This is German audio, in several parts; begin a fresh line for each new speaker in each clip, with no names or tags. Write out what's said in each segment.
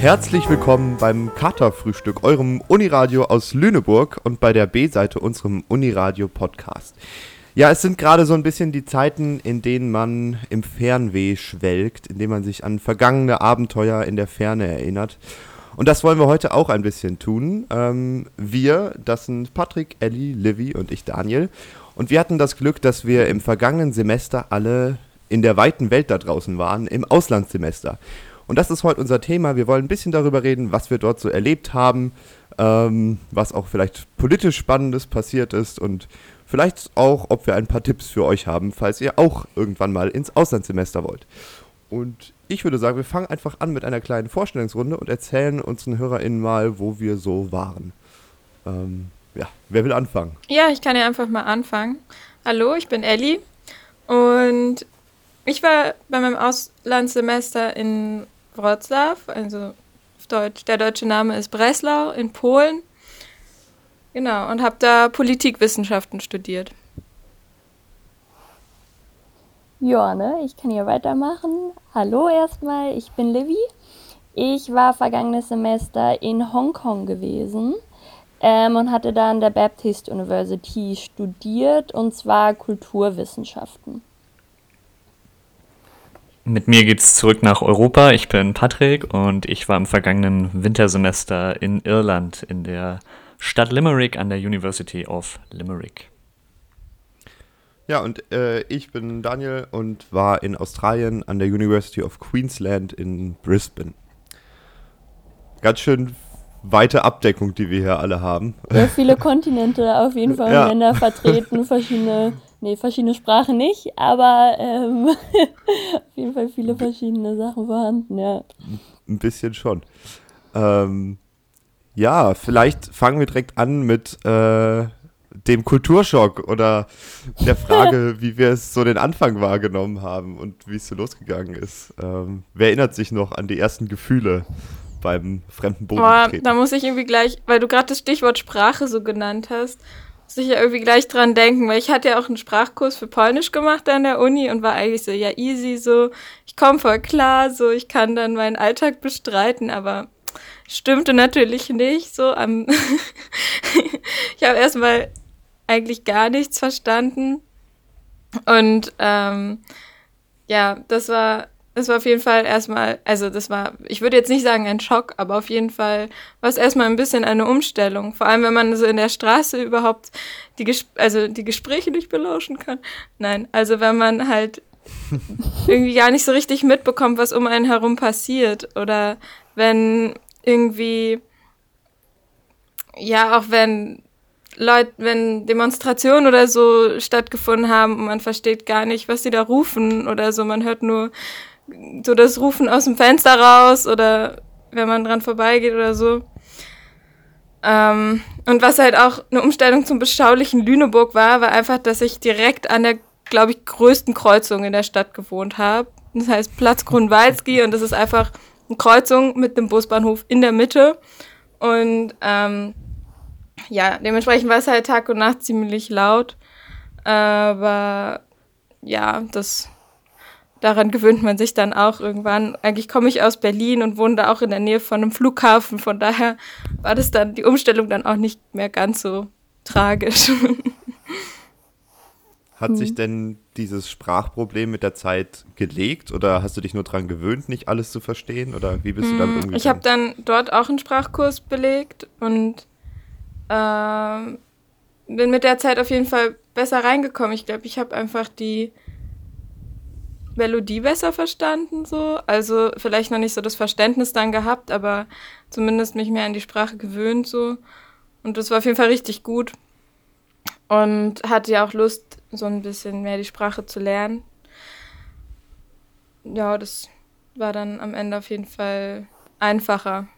Herzlich willkommen beim Katerfrühstück, eurem Uniradio aus Lüneburg und bei der B-Seite unserem Uniradio Podcast. Ja, es sind gerade so ein bisschen die Zeiten, in denen man im Fernweh schwelgt, in denen man sich an vergangene Abenteuer in der Ferne erinnert. Und das wollen wir heute auch ein bisschen tun. Ähm, wir, das sind Patrick, Ellie, Livy und ich, Daniel. Und wir hatten das Glück, dass wir im vergangenen Semester alle in der weiten Welt da draußen waren, im Auslandssemester. Und das ist heute unser Thema. Wir wollen ein bisschen darüber reden, was wir dort so erlebt haben, ähm, was auch vielleicht politisch Spannendes passiert ist und vielleicht auch, ob wir ein paar Tipps für euch haben, falls ihr auch irgendwann mal ins Auslandssemester wollt. Und ich würde sagen, wir fangen einfach an mit einer kleinen Vorstellungsrunde und erzählen unseren HörerInnen mal, wo wir so waren. Ähm, ja, wer will anfangen?
Ja, ich kann ja einfach mal anfangen. Hallo, ich bin Elli und ich war bei meinem Auslandssemester in Wroclaw, also auf Deutsch, der deutsche Name ist Breslau in Polen. Genau, und habe da Politikwissenschaften studiert.
Ja, ne, ich kann hier weitermachen. Hallo erstmal, ich bin Livy. Ich war vergangenes Semester in Hongkong gewesen ähm, und hatte da an der Baptist University studiert und zwar Kulturwissenschaften.
Mit mir geht's zurück nach Europa. Ich bin Patrick und ich war im vergangenen Wintersemester in Irland in der Stadt Limerick an der University of Limerick.
Ja, und äh, ich bin Daniel und war in Australien an der University of Queensland in Brisbane. Ganz schön weite Abdeckung, die wir hier alle haben.
Ja, viele Kontinente auf jeden Fall ja. Länder vertreten, verschiedene Nee, verschiedene Sprachen nicht, aber ähm, auf jeden Fall viele verschiedene Sachen vorhanden, ja.
Ein bisschen schon. Ähm, ja, vielleicht fangen wir direkt an mit äh, dem Kulturschock oder der Frage, wie wir es so den Anfang wahrgenommen haben und wie es so losgegangen ist. Ähm, wer erinnert sich noch an die ersten Gefühle beim fremden Boden?
Boah, da muss ich irgendwie gleich, weil du gerade das Stichwort Sprache so genannt hast, sicher irgendwie gleich dran denken, weil ich hatte ja auch einen Sprachkurs für Polnisch gemacht an der Uni und war eigentlich so, ja, easy, so, ich komme voll klar, so, ich kann dann meinen Alltag bestreiten, aber stimmte natürlich nicht, so, am ich habe erstmal eigentlich gar nichts verstanden und ähm, ja, das war das war auf jeden Fall erstmal, also das war, ich würde jetzt nicht sagen ein Schock, aber auf jeden Fall war es erstmal ein bisschen eine Umstellung. Vor allem, wenn man so in der Straße überhaupt die, Ges also die Gespräche nicht belauschen kann. Nein, also wenn man halt irgendwie gar nicht so richtig mitbekommt, was um einen herum passiert. Oder wenn irgendwie, ja, auch wenn Leute, wenn Demonstrationen oder so stattgefunden haben und man versteht gar nicht, was sie da rufen oder so, man hört nur so das Rufen aus dem Fenster raus oder wenn man dran vorbeigeht oder so. Ähm, und was halt auch eine Umstellung zum beschaulichen Lüneburg war, war einfach, dass ich direkt an der, glaube ich, größten Kreuzung in der Stadt gewohnt habe. Das heißt Platz Grunwaldzki und das ist einfach eine Kreuzung mit dem Busbahnhof in der Mitte. Und ähm, ja, dementsprechend war es halt Tag und Nacht ziemlich laut. Aber ja, das daran gewöhnt man sich dann auch irgendwann. Eigentlich komme ich aus Berlin und wohne da auch in der Nähe von einem Flughafen. Von daher war das dann die Umstellung dann auch nicht mehr ganz so tragisch.
Hat sich denn dieses Sprachproblem mit der Zeit gelegt oder hast du dich nur daran gewöhnt, nicht alles zu verstehen oder wie bist du damit hm, umgegangen?
Ich habe dann dort auch einen Sprachkurs belegt und äh, bin mit der Zeit auf jeden Fall besser reingekommen. Ich glaube, ich habe einfach die Melodie besser verstanden, so. Also vielleicht noch nicht so das Verständnis dann gehabt, aber zumindest mich mehr an die Sprache gewöhnt, so. Und das war auf jeden Fall richtig gut. Und hatte ja auch Lust, so ein bisschen mehr die Sprache zu lernen. Ja, das war dann am Ende auf jeden Fall einfacher.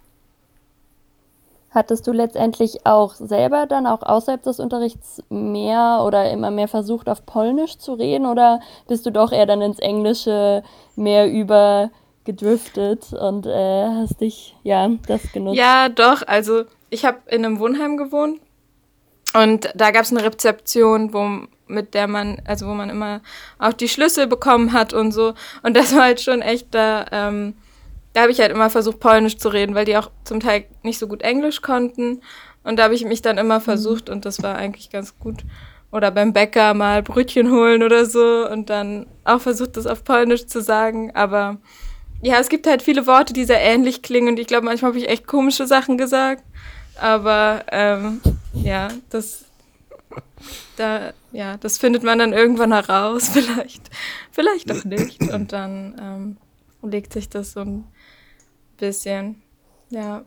Hattest du letztendlich auch selber dann auch außerhalb des Unterrichts mehr oder immer mehr versucht, auf Polnisch zu reden oder bist du doch eher dann ins Englische mehr übergedriftet und äh, hast dich, ja, das genutzt?
Ja, doch. Also ich habe in einem Wohnheim gewohnt und da gab es eine Rezeption, wo mit der man, also wo man immer auch die Schlüssel bekommen hat und so. Und das war halt schon echt da. Ähm, da habe ich halt immer versucht, Polnisch zu reden, weil die auch zum Teil nicht so gut Englisch konnten. Und da habe ich mich dann immer mhm. versucht und das war eigentlich ganz gut. Oder beim Bäcker mal Brötchen holen oder so und dann auch versucht, das auf Polnisch zu sagen. Aber ja, es gibt halt viele Worte, die sehr ähnlich klingen und ich glaube, manchmal habe ich echt komische Sachen gesagt. Aber ähm, ja, das, da, ja, das findet man dann irgendwann heraus, vielleicht, vielleicht auch nicht. Und dann ähm, legt sich das so ein bisschen. Ja.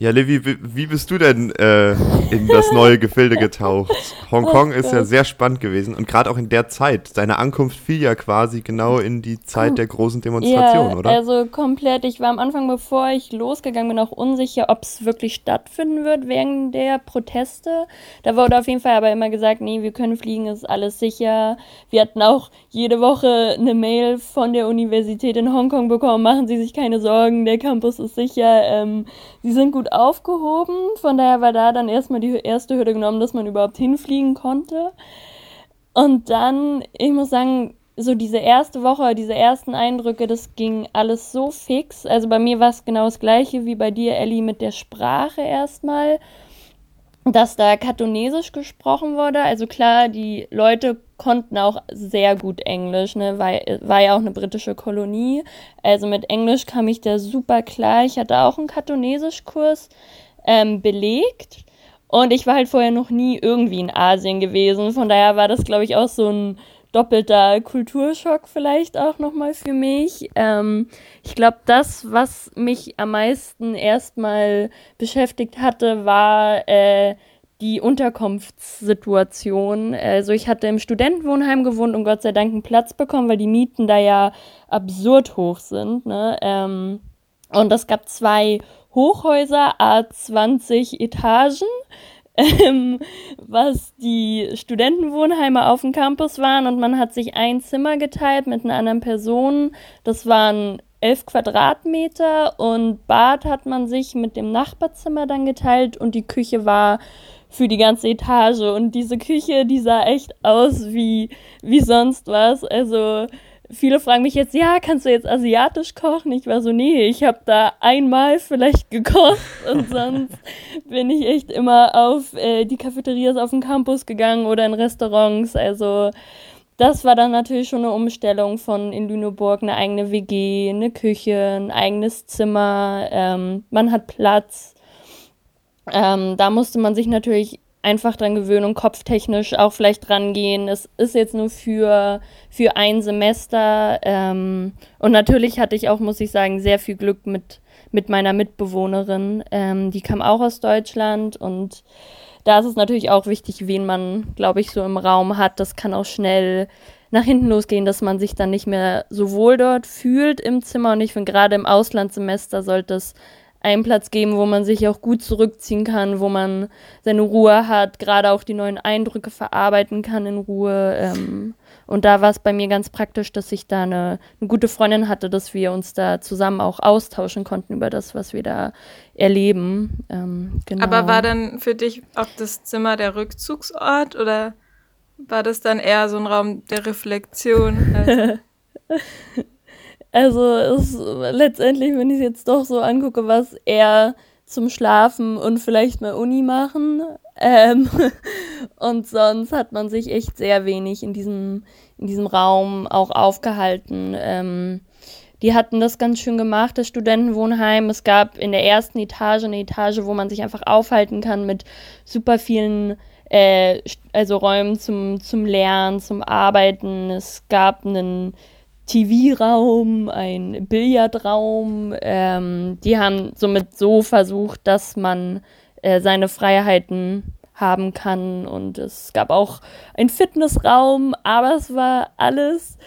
Ja, Levi, wie bist du denn äh, in das neue Gefilde getaucht? Hongkong oh ist ja sehr spannend gewesen und gerade auch in der Zeit. Deine Ankunft fiel ja quasi genau in die Zeit der großen Demonstration,
ja,
oder?
Also komplett. Ich war am Anfang, bevor ich losgegangen bin, auch unsicher, ob es wirklich stattfinden wird wegen der Proteste. Da wurde auf jeden Fall aber immer gesagt, nee, wir können fliegen, ist alles sicher. Wir hatten auch jede Woche eine Mail von der Universität in Hongkong bekommen, machen Sie sich keine Sorgen, der Campus ist sicher. Ähm, Sie sind gut aufgehoben. Von daher war da dann erstmal die erste Hürde genommen, dass man überhaupt hinfliegen konnte. Und dann, ich muss sagen, so diese erste Woche, diese ersten Eindrücke, das ging alles so fix. Also bei mir war es genau das gleiche wie bei dir, Ellie, mit der Sprache erstmal dass da Katonesisch gesprochen wurde. Also klar, die Leute konnten auch sehr gut Englisch, ne? war, war ja auch eine britische Kolonie. Also mit Englisch kam ich da super klar. Ich hatte auch einen Katonesischkurs ähm, belegt. Und ich war halt vorher noch nie irgendwie in Asien gewesen. Von daher war das, glaube ich, auch so ein doppelter Kulturschock vielleicht auch nochmal für mich. Ähm, ich glaube, das, was mich am meisten erstmal beschäftigt hatte, war äh, die Unterkunftssituation. Also ich hatte im Studentenwohnheim gewohnt und Gott sei Dank einen Platz bekommen, weil die Mieten da ja absurd hoch sind. Ne? Ähm, und es gab zwei Hochhäuser, A20 Etagen ähm, was die Studentenwohnheime auf dem Campus waren und man hat sich ein Zimmer geteilt mit einer anderen Person. Das waren elf Quadratmeter und Bad hat man sich mit dem Nachbarzimmer dann geteilt und die Küche war für die ganze Etage und diese Küche, die sah echt aus wie, wie sonst was. Also viele fragen mich jetzt, ja, kannst du jetzt asiatisch kochen? Ich war so, nee, ich habe da einmal vielleicht gekocht und sonst bin ich echt immer auf äh, die Cafeterias auf dem Campus gegangen oder in Restaurants. Also das war dann natürlich schon eine Umstellung von in Lüneburg eine eigene WG, eine Küche, ein eigenes Zimmer, ähm, man hat Platz. Ähm, da musste man sich natürlich einfach dran gewöhnen und kopftechnisch auch vielleicht rangehen. Es ist jetzt nur für, für ein Semester. Ähm, und natürlich hatte ich auch, muss ich sagen, sehr viel Glück mit, mit meiner Mitbewohnerin. Ähm, die kam auch aus Deutschland und da ist es natürlich auch wichtig, wen man, glaube ich, so im Raum hat. Das kann auch schnell nach hinten losgehen, dass man sich dann nicht mehr so wohl dort fühlt im Zimmer. Und ich finde, gerade im Auslandssemester sollte es einen Platz geben, wo man sich auch gut zurückziehen kann, wo man seine Ruhe hat, gerade auch die neuen Eindrücke verarbeiten kann in Ruhe. Ähm, und da war es bei mir ganz praktisch, dass ich da eine, eine, gute Freundin hatte, dass wir uns da zusammen auch austauschen konnten über das, was wir da erleben. Ähm,
genau. Aber war dann für dich auch das Zimmer der Rückzugsort oder war das dann eher so ein Raum der Reflexion? Also
es, letztendlich, wenn ich es jetzt doch so angucke, was eher zum Schlafen und vielleicht mal Uni machen. Ähm, und sonst hat man sich echt sehr wenig in diesem, in diesem Raum auch aufgehalten. Ähm, die hatten das ganz schön gemacht, das Studentenwohnheim. Es gab in der ersten Etage eine Etage, wo man sich einfach aufhalten kann mit super vielen äh, also Räumen zum, zum Lernen, zum Arbeiten. Es gab einen TV-Raum, ein Billardraum. Ähm, die haben somit so versucht, dass man äh, seine Freiheiten haben kann. Und es gab auch einen Fitnessraum, aber es war alles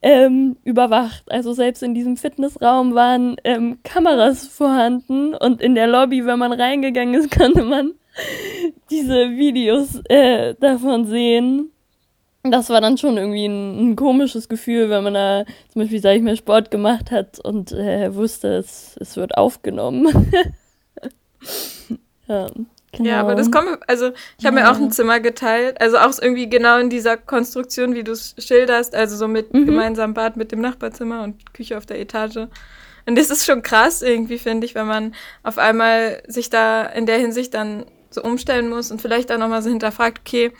ähm, überwacht. Also selbst in diesem Fitnessraum waren ähm, Kameras vorhanden und in der Lobby, wenn man reingegangen ist, konnte man diese Videos äh, davon sehen. Das war dann schon irgendwie ein, ein, komisches Gefühl, wenn man da zum Beispiel, sag ich mal, Sport gemacht hat und äh, wusste, es, es wird aufgenommen.
ja. Genau. Ja, aber das kommt, also ich habe ja. mir auch ein Zimmer geteilt, also auch irgendwie genau in dieser Konstruktion, wie du es schilderst, also so mit mhm. gemeinsamem Bad mit dem Nachbarzimmer und Küche auf der Etage. Und das ist schon krass irgendwie, finde ich, wenn man auf einmal sich da in der Hinsicht dann so umstellen muss und vielleicht auch nochmal so hinterfragt, okay,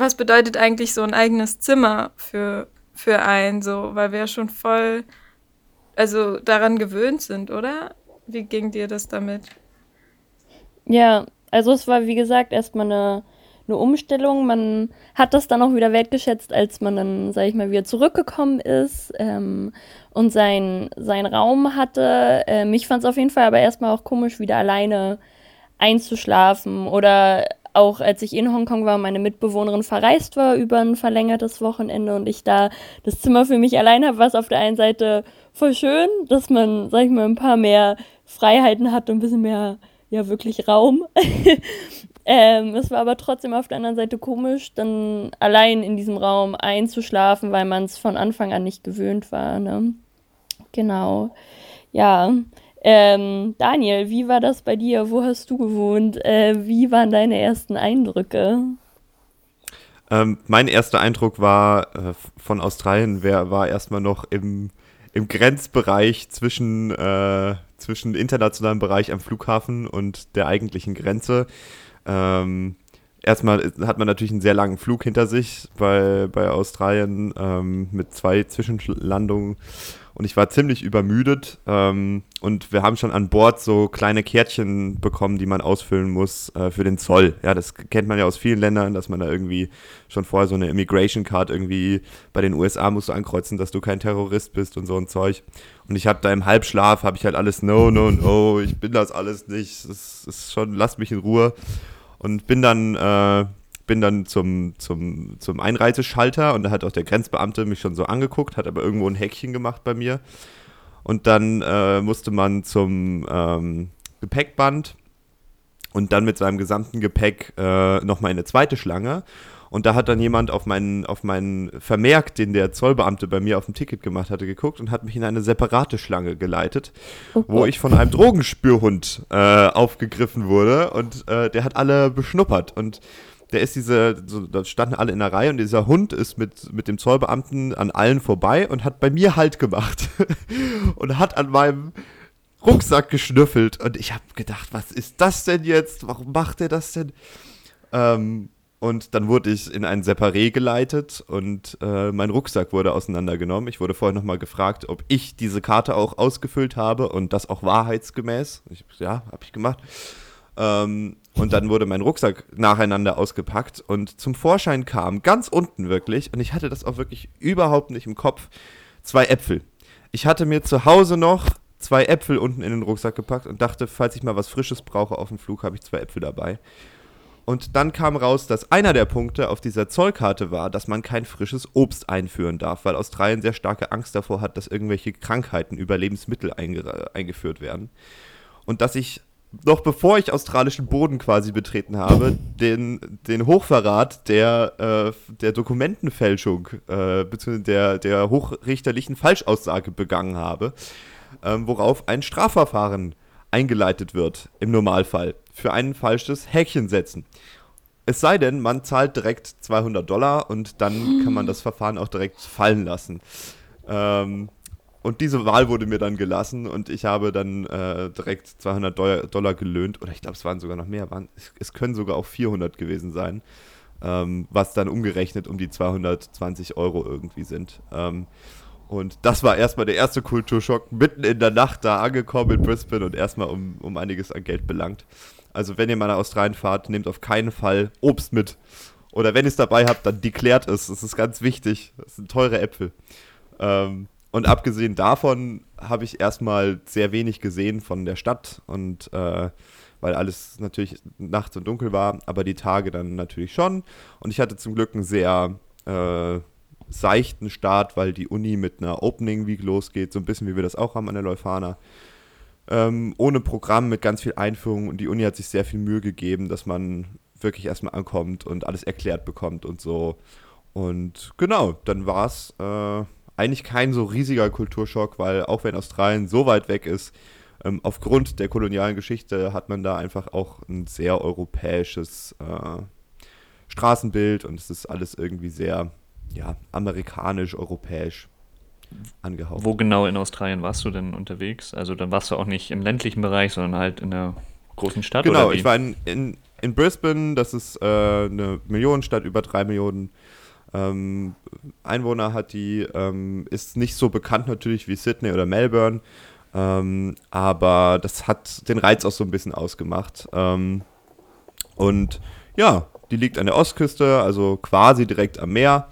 was bedeutet eigentlich so ein eigenes Zimmer für, für einen, so, weil wir ja schon voll, also daran gewöhnt sind, oder? Wie ging dir das damit?
Ja, also es war wie gesagt erstmal eine, eine Umstellung. Man hat das dann auch wieder wertgeschätzt, als man dann, sag ich mal, wieder zurückgekommen ist ähm, und sein, sein Raum hatte. Ähm, fand es auf jeden Fall aber erstmal auch komisch, wieder alleine einzuschlafen oder auch als ich in Hongkong war, meine Mitbewohnerin verreist war über ein verlängertes Wochenende und ich da das Zimmer für mich allein habe, was auf der einen Seite voll schön, dass man, sag ich mal, ein paar mehr Freiheiten hat und ein bisschen mehr ja wirklich Raum. ähm, es war aber trotzdem auf der anderen Seite komisch, dann allein in diesem Raum einzuschlafen, weil man es von Anfang an nicht gewöhnt war. Ne? Genau. Ja. Ähm, Daniel, wie war das bei dir? Wo hast du gewohnt? Äh, wie waren deine ersten Eindrücke?
Ähm, mein erster Eindruck war äh, von Australien, wer, war erstmal noch im, im Grenzbereich zwischen äh, zwischen internationalem Bereich am Flughafen und der eigentlichen Grenze. Ähm, erstmal hat man natürlich einen sehr langen Flug hinter sich bei, bei Australien ähm, mit zwei Zwischenlandungen und ich war ziemlich übermüdet ähm, und wir haben schon an Bord so kleine Kärtchen bekommen, die man ausfüllen muss äh, für den Zoll. Ja, das kennt man ja aus vielen Ländern, dass man da irgendwie schon vorher so eine Immigration Card irgendwie bei den USA musst du ankreuzen, dass du kein Terrorist bist und so ein Zeug. Und ich habe da im Halbschlaf, habe ich halt alles, no, no, no, ich bin das alles nicht, es ist schon, lasst mich in Ruhe. Und bin dann äh, bin dann zum, zum, zum Einreiseschalter und da hat auch der Grenzbeamte mich schon so angeguckt, hat aber irgendwo ein Häkchen gemacht bei mir. Und dann äh, musste man zum ähm, Gepäckband und dann mit seinem gesamten Gepäck äh, nochmal in eine zweite Schlange. Und da hat dann jemand auf meinen, auf meinen Vermerk, den der Zollbeamte bei mir auf dem Ticket gemacht hatte, geguckt und hat mich in eine separate Schlange geleitet, oh wo ich von einem Drogenspürhund äh, aufgegriffen wurde und äh, der hat alle beschnuppert. Und der ist diese, so, da standen alle in der Reihe und dieser Hund ist mit, mit dem Zollbeamten an allen vorbei und hat bei mir Halt gemacht und hat an meinem Rucksack geschnüffelt und ich habe gedacht, was ist das denn jetzt? Warum macht er das denn? Ähm, und dann wurde ich in ein Separé geleitet und äh, mein Rucksack wurde auseinandergenommen. Ich wurde vorher nochmal gefragt, ob ich diese Karte auch ausgefüllt habe und das auch wahrheitsgemäß. Ich, ja, habe ich gemacht. Ähm, und dann wurde mein Rucksack nacheinander ausgepackt und zum Vorschein kam, ganz unten wirklich, und ich hatte das auch wirklich überhaupt nicht im Kopf, zwei Äpfel. Ich hatte mir zu Hause noch zwei Äpfel unten in den Rucksack gepackt und dachte, falls ich mal was Frisches brauche auf dem Flug, habe ich zwei Äpfel dabei. Und dann kam raus, dass einer der Punkte auf dieser Zollkarte war, dass man kein frisches Obst einführen darf, weil Australien sehr starke Angst davor hat, dass irgendwelche Krankheiten über Lebensmittel einge eingeführt werden. Und dass ich noch bevor ich australischen Boden quasi betreten habe, den, den Hochverrat der, äh, der Dokumentenfälschung äh, bzw. Der, der hochrichterlichen Falschaussage begangen habe, ähm, worauf ein Strafverfahren eingeleitet wird im Normalfall für ein falsches Häkchen setzen. Es sei denn, man zahlt direkt 200 Dollar und dann kann man das Verfahren auch direkt fallen lassen. Ähm, und diese Wahl wurde mir dann gelassen und ich habe dann äh, direkt 200 Dollar gelöhnt. Oder ich glaube, es waren sogar noch mehr. Waren, es, es, können sogar auch 400 gewesen sein. Ähm, was dann umgerechnet um die 220 Euro irgendwie sind. Ähm, und das war erstmal der erste Kulturschock. Mitten in der Nacht da angekommen in Brisbane und erstmal um, um einiges an Geld belangt. Also, wenn ihr mal nach Australien fahrt, nehmt auf keinen Fall Obst mit. Oder wenn ihr es dabei habt, dann deklärt es. Das ist ganz wichtig. Das sind teure Äpfel. Ähm, und abgesehen davon habe ich erstmal sehr wenig gesehen von der Stadt und äh, weil alles natürlich nachts und dunkel war, aber die Tage dann natürlich schon. Und ich hatte zum Glück ein sehr, äh, seichten Start, weil die Uni mit einer Opening Week losgeht, so ein bisschen wie wir das auch haben an der Leuphana. Ähm, ohne Programm, mit ganz viel Einführung und die Uni hat sich sehr viel Mühe gegeben, dass man wirklich erstmal ankommt und alles erklärt bekommt und so. Und genau, dann war es äh, eigentlich kein so riesiger Kulturschock, weil auch wenn Australien so weit weg ist, ähm, aufgrund der kolonialen Geschichte hat man da einfach auch ein sehr europäisches äh, Straßenbild und es ist alles irgendwie sehr ja, amerikanisch, europäisch angehaucht.
Wo genau in Australien warst du denn unterwegs? Also dann warst du auch nicht im ländlichen Bereich, sondern halt in einer großen Stadt?
Genau, ich war in, in, in Brisbane, das ist äh, eine Millionenstadt, über drei Millionen ähm, Einwohner hat die, ähm, ist nicht so bekannt natürlich wie Sydney oder Melbourne, ähm, aber das hat den Reiz auch so ein bisschen ausgemacht. Ähm, und ja, die liegt an der Ostküste, also quasi direkt am Meer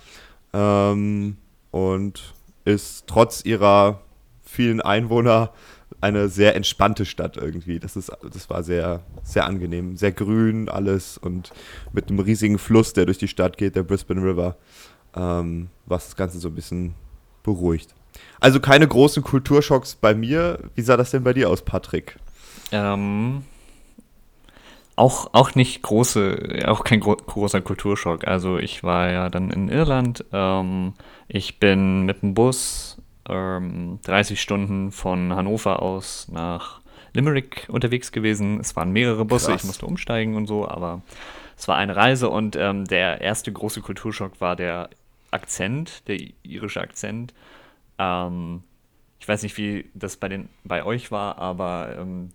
ähm, und ist trotz ihrer vielen Einwohner eine sehr entspannte Stadt irgendwie. Das, ist, das war sehr, sehr angenehm. Sehr grün alles und mit einem riesigen Fluss, der durch die Stadt geht, der Brisbane River, ähm, was das Ganze so ein bisschen beruhigt. Also keine großen Kulturschocks bei mir. Wie sah das denn bei dir aus, Patrick?
Ähm, auch, auch nicht große, auch kein gro großer Kulturschock. Also ich war ja dann in Irland. Ähm, ich bin mit dem Bus ähm, 30 Stunden von Hannover aus nach Limerick unterwegs gewesen. Es waren mehrere Busse, Krass. ich musste umsteigen und so, aber es war eine Reise und ähm, der erste große Kulturschock war der Akzent, der irische Akzent. Ähm, ich weiß nicht, wie das bei, den, bei euch war, aber ähm,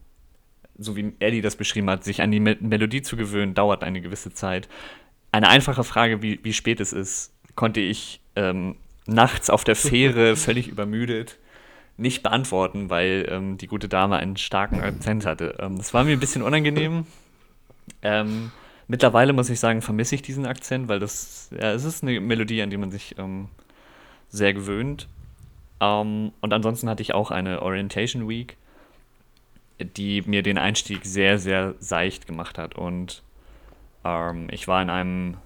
so wie Eddie das beschrieben hat, sich an die Me Melodie zu gewöhnen, dauert eine gewisse Zeit. Eine einfache Frage, wie, wie spät es ist, konnte ich ähm, nachts auf der Fähre völlig übermüdet nicht beantworten, weil ähm, die gute Dame einen starken Akzent hatte. Ähm, das war mir ein bisschen unangenehm. Ähm, mittlerweile muss ich sagen, vermisse ich diesen Akzent, weil das, ja, es ist eine Melodie, an die man sich ähm, sehr gewöhnt. Ähm, und ansonsten hatte ich auch eine Orientation Week, die mir den Einstieg sehr, sehr seicht gemacht hat. Und ähm, ich war in einem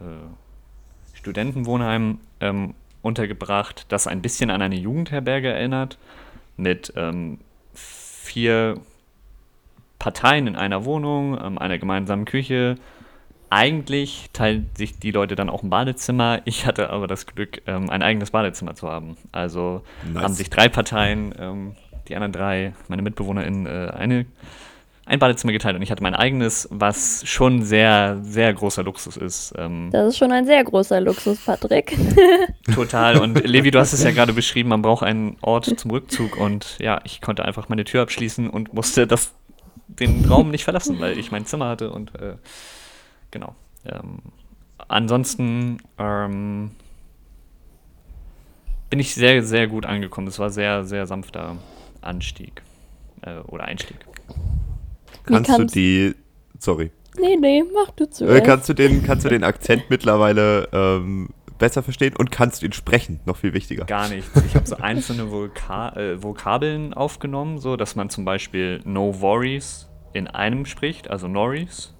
äh, Studentenwohnheim untergebracht, das ein bisschen an eine Jugendherberge erinnert, mit ähm, vier Parteien in einer Wohnung, ähm, einer gemeinsamen Küche. Eigentlich teilen sich die Leute dann auch ein Badezimmer. Ich hatte aber das Glück, ähm, ein eigenes Badezimmer zu haben. Also nice. haben sich drei Parteien, ähm, die anderen drei, meine MitbewohnerInnen, äh, eine ein Badezimmer geteilt und ich hatte mein eigenes, was schon sehr, sehr großer Luxus ist.
Ähm das ist schon ein sehr großer Luxus, Patrick.
Total. Und Levi, du hast es ja gerade beschrieben, man braucht einen Ort zum Rückzug und ja, ich konnte einfach meine Tür abschließen und musste das, den Raum nicht verlassen, weil ich mein Zimmer hatte und äh, genau. Ähm, ansonsten ähm, bin ich sehr, sehr gut angekommen. Es war sehr, sehr sanfter Anstieg äh, oder Einstieg.
Kannst du die. Sorry.
Nee, nee, mach du zu.
Äh, kannst, du den, kannst du den Akzent mittlerweile ähm, besser verstehen und kannst du ihn sprechen? Noch viel wichtiger.
Gar nicht. Ich habe so einzelne Voka äh, Vokabeln aufgenommen, so dass man zum Beispiel No Worries in einem spricht, also Norries.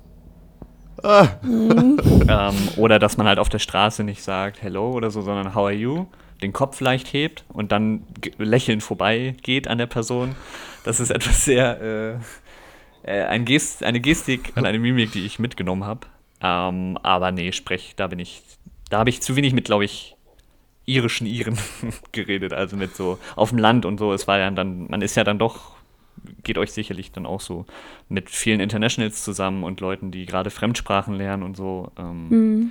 Ah. Mhm. ähm, oder dass man halt auf der Straße nicht sagt Hello oder so, sondern How are you? Den Kopf leicht hebt und dann lächelnd vorbei geht an der Person. Das ist etwas sehr. Äh, äh, ein Gest, eine Gestik und eine Mimik, die ich mitgenommen habe. Ähm, aber nee, sprech, da bin ich, da habe ich zu wenig mit, glaube ich, irischen Iren geredet, also mit so auf dem Land und so. Es war ja dann, man ist ja dann doch, geht euch sicherlich dann auch so mit vielen Internationals zusammen und Leuten, die gerade Fremdsprachen lernen und so, ähm, mhm.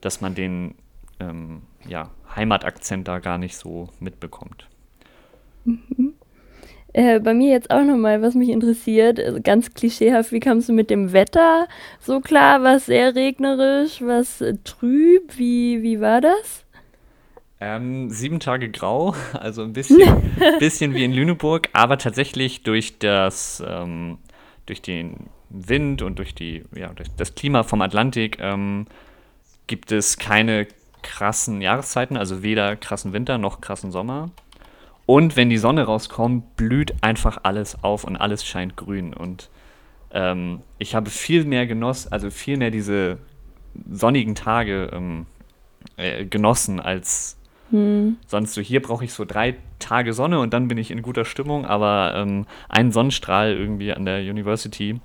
dass man den ähm, ja, Heimatakzent da gar nicht so mitbekommt.
Mhm. Äh, bei mir jetzt auch nochmal, was mich interessiert, also ganz klischeehaft, wie kamst du mit dem Wetter so klar? War es sehr regnerisch, was äh, trüb? Wie, wie war das?
Ähm, sieben Tage grau, also ein bisschen, bisschen wie in Lüneburg, aber tatsächlich durch das, ähm, durch den Wind und durch die, ja, durch das Klima vom Atlantik ähm, gibt es keine krassen Jahreszeiten, also weder krassen Winter noch krassen Sommer. Und wenn die Sonne rauskommt, blüht einfach alles auf und alles scheint grün. Und ähm, ich habe viel mehr genoss, also viel mehr diese sonnigen Tage ähm, äh, genossen als
Hm.
sonst so. Hier brauche ich so drei Tage Sonne und dann bin ich in guter Stimmung, aber ähm, ein Sonnenstrahl irgendwie an der University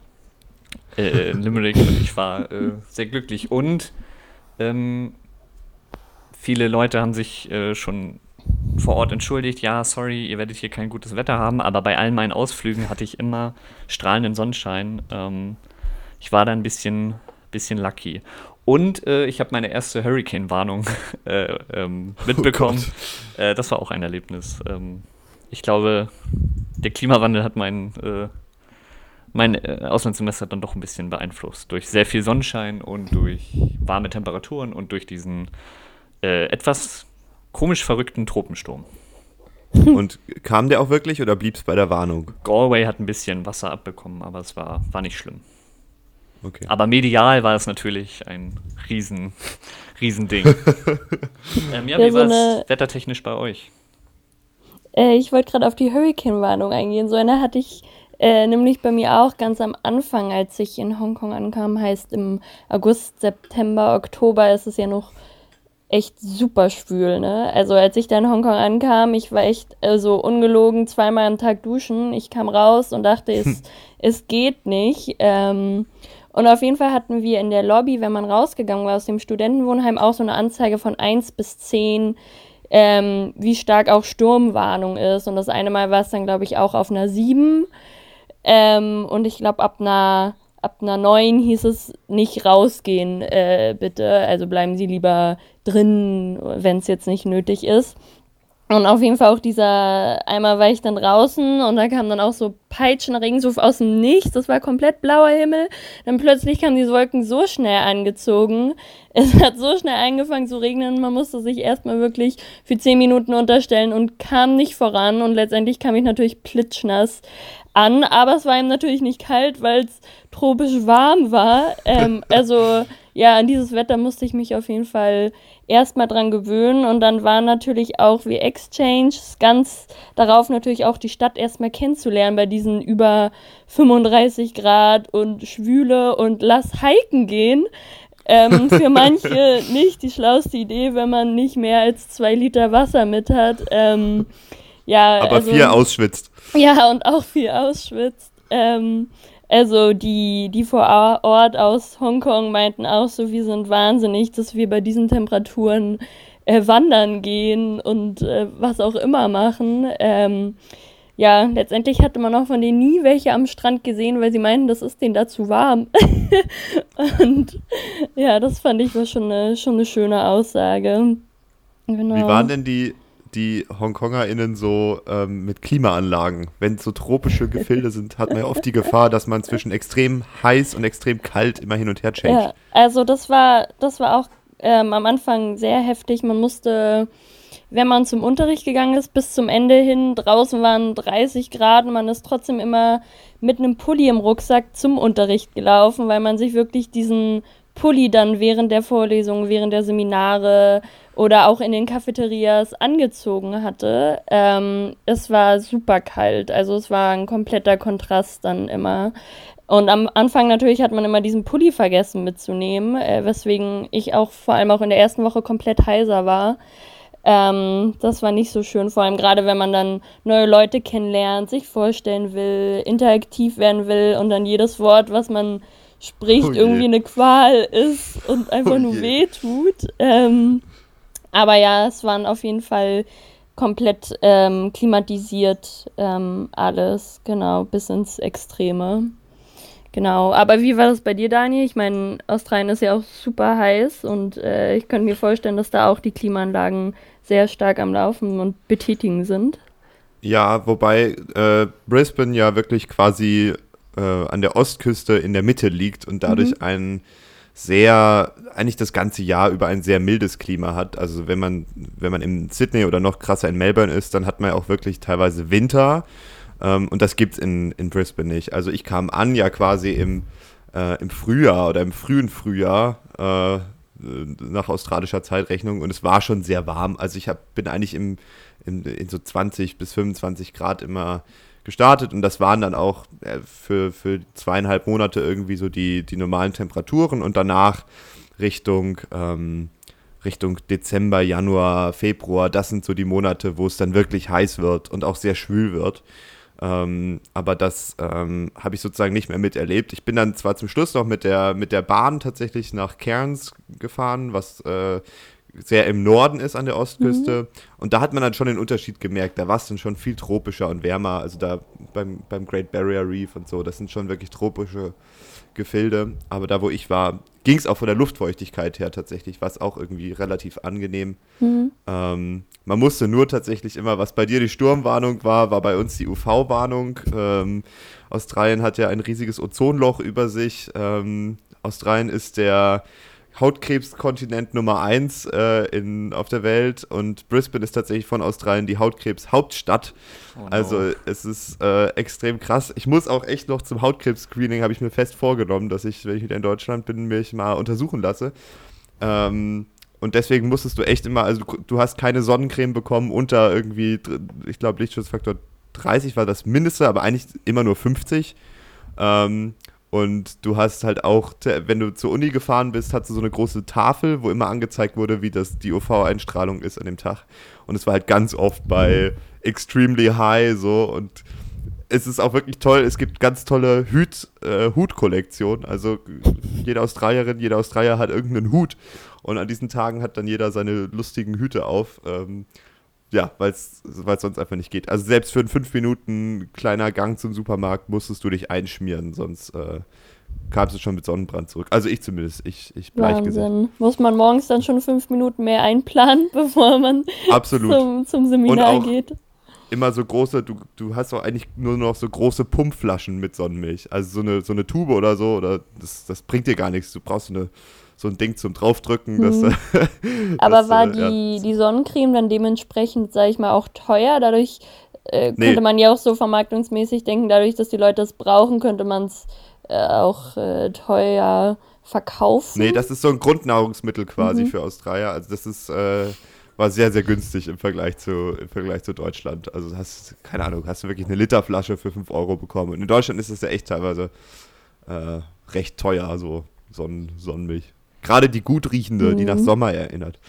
äh, in Limerick und ich war äh, sehr glücklich. Und ähm, viele Leute haben sich äh, schon vor Ort entschuldigt, ja, sorry, ihr werdet hier kein gutes Wetter haben, aber bei allen meinen Ausflügen hatte ich immer strahlenden Sonnenschein. Ähm, ich war da ein bisschen, bisschen lucky. Und äh, ich habe meine erste Hurricane-Warnung äh, ähm, mitbekommen. äh, das war auch ein Erlebnis. Ähm, ich glaube, der Klimawandel hat mein, äh, mein äh, Auslandssemester dann doch ein bisschen beeinflusst. Durch sehr viel Sonnenschein und durch warme Temperaturen und durch diesen äh, etwas komisch verrückten Tropensturm.
Und kam der auch wirklich oder blieb es bei der Warnung?
Galway hat ein bisschen Wasser abbekommen, aber es war, war nicht schlimm.
Okay.
Aber medial war es natürlich ein riesen, riesen Ding. ähm, ja,
Ja,
wie
so
war es wettertechnisch bei euch?
Äh, ich wollte gerade auf die Hurricane-Warnung eingehen. So eine hatte ich äh, nämlich bei mir auch ganz am Anfang, als ich in Hongkong ankam. Heißt im August, September, Oktober ist es ja noch echt super schwül, ne? Also als ich da in Hongkong ankam, ich war echt äh, so ungelogen zweimal am Tag duschen. Ich kam raus und dachte, es, es geht nicht. Ähm, und auf jeden Fall hatten wir in der Lobby, wenn man rausgegangen war aus dem Studentenwohnheim, auch so eine Anzeige von 1 bis 10, ähm, wie stark auch Sturmwarnung ist. Und das eine Mal war es dann, glaube ich, auch auf einer 7. Ähm, und ich glaube, ab einer, ab einer 9 hieß es nicht rausgehen, äh, bitte. Also bleiben Sie lieber drin, wenn es jetzt nicht nötig ist. Und auf jeden Fall auch dieser, einmal war ich dann draußen und da kamen dann auch so Peitschenregen so aus dem Nichts. Das war komplett blauer Himmel. Dann plötzlich kamen diese Wolken so schnell angezogen. Es hat so schnell angefangen zu regnen. Man musste sich erstmal wirklich für zehn Minuten unterstellen und kam nicht voran. Und letztendlich kam ich natürlich plitschnass an. Aber es war ihm natürlich nicht kalt, weil es tropisch warm war. Ähm, also ja, an dieses Wetter musste ich mich auf jeden Fall erstmal dran gewöhnen und dann war natürlich auch wie Exchange ganz darauf natürlich auch die Stadt erstmal kennenzulernen bei diesen über 35 Grad und Schwüle und lass hiken gehen. Ähm, für manche nicht die schlauste Idee, wenn man nicht mehr als zwei Liter Wasser mit hat. Ähm, ja,
Aber
also,
vier ausschwitzt.
ja, und auch viel ausschwitzt. Ähm, also die, die vor Ort aus Hongkong meinten auch so, wir sind wahnsinnig, dass wir bei diesen Temperaturen äh, wandern gehen und äh, was auch immer machen. Ähm, ja, letztendlich hatte man auch von denen nie welche am Strand gesehen, weil sie meinten, das ist denen da zu warm. und ja, das fand ich war schon eine, schon eine schöne Aussage. Genau.
Wie waren denn die, die HongkongerInnen so ähm, mit Klimaanlagen? Wenn es so tropische Gefilde sind, hat man ja oft die Gefahr, dass man zwischen extrem heiß und extrem kalt immer hin und her change.
Ja, also das war, das war auch ähm, am Anfang sehr heftig. Man musste, wenn man zum Unterricht gegangen ist, bis zum Ende hin, draußen waren 30 Grad und man ist trotzdem immer mit einem Pulli im Rucksack zum Unterricht gelaufen, weil man sich wirklich diesen Pulli dann während der Vorlesung, während der Seminare oder auch in den Cafeterias angezogen hatte. Ähm, es war super kalt, also es war ein kompletter Kontrast dann immer. Und am Anfang natürlich hat man immer diesen Pulli vergessen mitzunehmen, äh, weswegen ich auch vor allem auch in der ersten Woche komplett heiser war. Ähm, das war nicht so schön, vor allem gerade wenn man dann neue Leute kennenlernt, sich vorstellen will, interaktiv werden will und dann jedes Wort, was man spricht,
Oh
irgendwie eine Qual ist und einfach
Oh
nur
je.
weh tut. Ähm, aber ja, es waren auf jeden Fall komplett ähm, klimatisiert ähm, alles, genau, bis ins Extreme. Genau, aber wie war das bei dir, Daniel? Ich meine, Australien ist ja auch super heiß und äh, ich könnte mir vorstellen, dass da auch die Klimaanlagen sehr stark am Laufen und betätigen sind.
Ja, wobei äh, Brisbane ja wirklich quasi äh, an der Ostküste in der Mitte liegt und dadurch ein sehr, eigentlich das ganze Jahr über ein sehr mildes Klima hat. Also wenn man, wenn man in Sydney oder noch krasser in Melbourne ist, dann hat man ja auch wirklich teilweise Winter. Ähm, und das gibt's in, in Brisbane nicht. Also ich kam an ja quasi im, äh, im Frühjahr oder im frühen Frühjahr äh, nach australischer Zeitrechnung und es war schon sehr warm. Also ich hab, bin eigentlich im, in, in so 20 bis 25 Grad immer gestartet und das waren dann auch äh, für, für zweieinhalb Monate irgendwie so die, die normalen Temperaturen und danach Richtung, ähm, Richtung Dezember, Januar, Februar, das sind so die Monate, wo es dann wirklich heiß wird und auch sehr schwül wird. Ähm, aber das ähm, habe ich sozusagen nicht mehr miterlebt. Ich bin dann zwar zum Schluss noch mit der, mit der Bahn tatsächlich nach Cairns gefahren, was äh, sehr im Norden ist an der Ostküste. Mhm. Und da hat man dann schon den Unterschied gemerkt. Da war es dann schon viel tropischer und wärmer. Also da beim, beim Great Barrier Reef und so, das sind schon wirklich tropische Gefilde. Aber da, wo ich war, ging es auch von der Luftfeuchtigkeit her tatsächlich, war es auch irgendwie relativ angenehm. Mhm. Ähm, man musste nur tatsächlich immer, was bei dir die Sturmwarnung war, war bei uns die UV-Warnung. Ähm, Australien hat ja ein riesiges Ozonloch über sich. Ähm, Australien ist der Hautkrebskontinent Nummer 1 äh, auf der Welt und Brisbane ist tatsächlich von Australien die Hautkrebs-Hauptstadt. Oh no. Also es ist äh, extrem krass. Ich muss auch echt noch zum Hautkrebs-Screening, habe ich mir fest vorgenommen, dass ich, wenn ich wieder in Deutschland bin, mich mal untersuchen lasse. Ähm, und deswegen musstest du echt immer, also du, du hast keine Sonnencreme bekommen unter irgendwie, ich glaube Lichtschutzfaktor 30 war das Mindeste, aber eigentlich immer nur 50. Ähm, und du hast halt auch, wenn du zur Uni gefahren bist, hast du so eine große Tafel, wo immer angezeigt wurde, wie das die UV-Einstrahlung ist an dem Tag. Und es war halt ganz oft bei extremely high so und es ist auch wirklich toll. Es gibt ganz tolle Hüt, äh, Hutkollektionen. Also jede Australierin, jeder Australier hat irgendeinen Hut. Und an diesen Tagen hat dann jeder seine lustigen Hüte auf. Ähm, ja, weil es sonst einfach nicht geht. Also selbst für einen 5 Minuten kleiner Gang zum Supermarkt musstest du dich einschmieren, sonst äh, kamst du schon mit Sonnenbrand zurück. Also ich zumindest, ich, ich
Wahnsinn. Muss man morgens dann schon fünf Minuten mehr einplanen, bevor man
Absolut.
Zum, zum Seminar geht?
Immer so große, du, du hast doch eigentlich nur noch so große Pumpflaschen mit Sonnenmilch. Also so eine, so eine Tube oder so, oder das, das bringt dir gar nichts. Du brauchst so eine so ein Ding zum draufdrücken. Dass,
mhm. Aber das, war die, ja. die Sonnencreme dann dementsprechend, sage ich mal, auch teuer? Dadurch äh, könnte nee. man ja auch so vermarktungsmäßig denken, dadurch, dass die Leute das brauchen, könnte man es äh, auch äh, teuer verkaufen.
Nee, das ist so ein Grundnahrungsmittel quasi mhm. für Australier. Also das ist äh, war sehr, sehr günstig im Vergleich zu, im Vergleich zu Deutschland. Also hast, keine Ahnung, hast du wirklich eine Literflasche für 5 Euro bekommen. Und in Deutschland ist das ja echt teilweise äh, recht teuer, so Sonnen, Sonnenmilch. Gerade die gut riechende, mhm. die nach mhm. Sommer erinnert.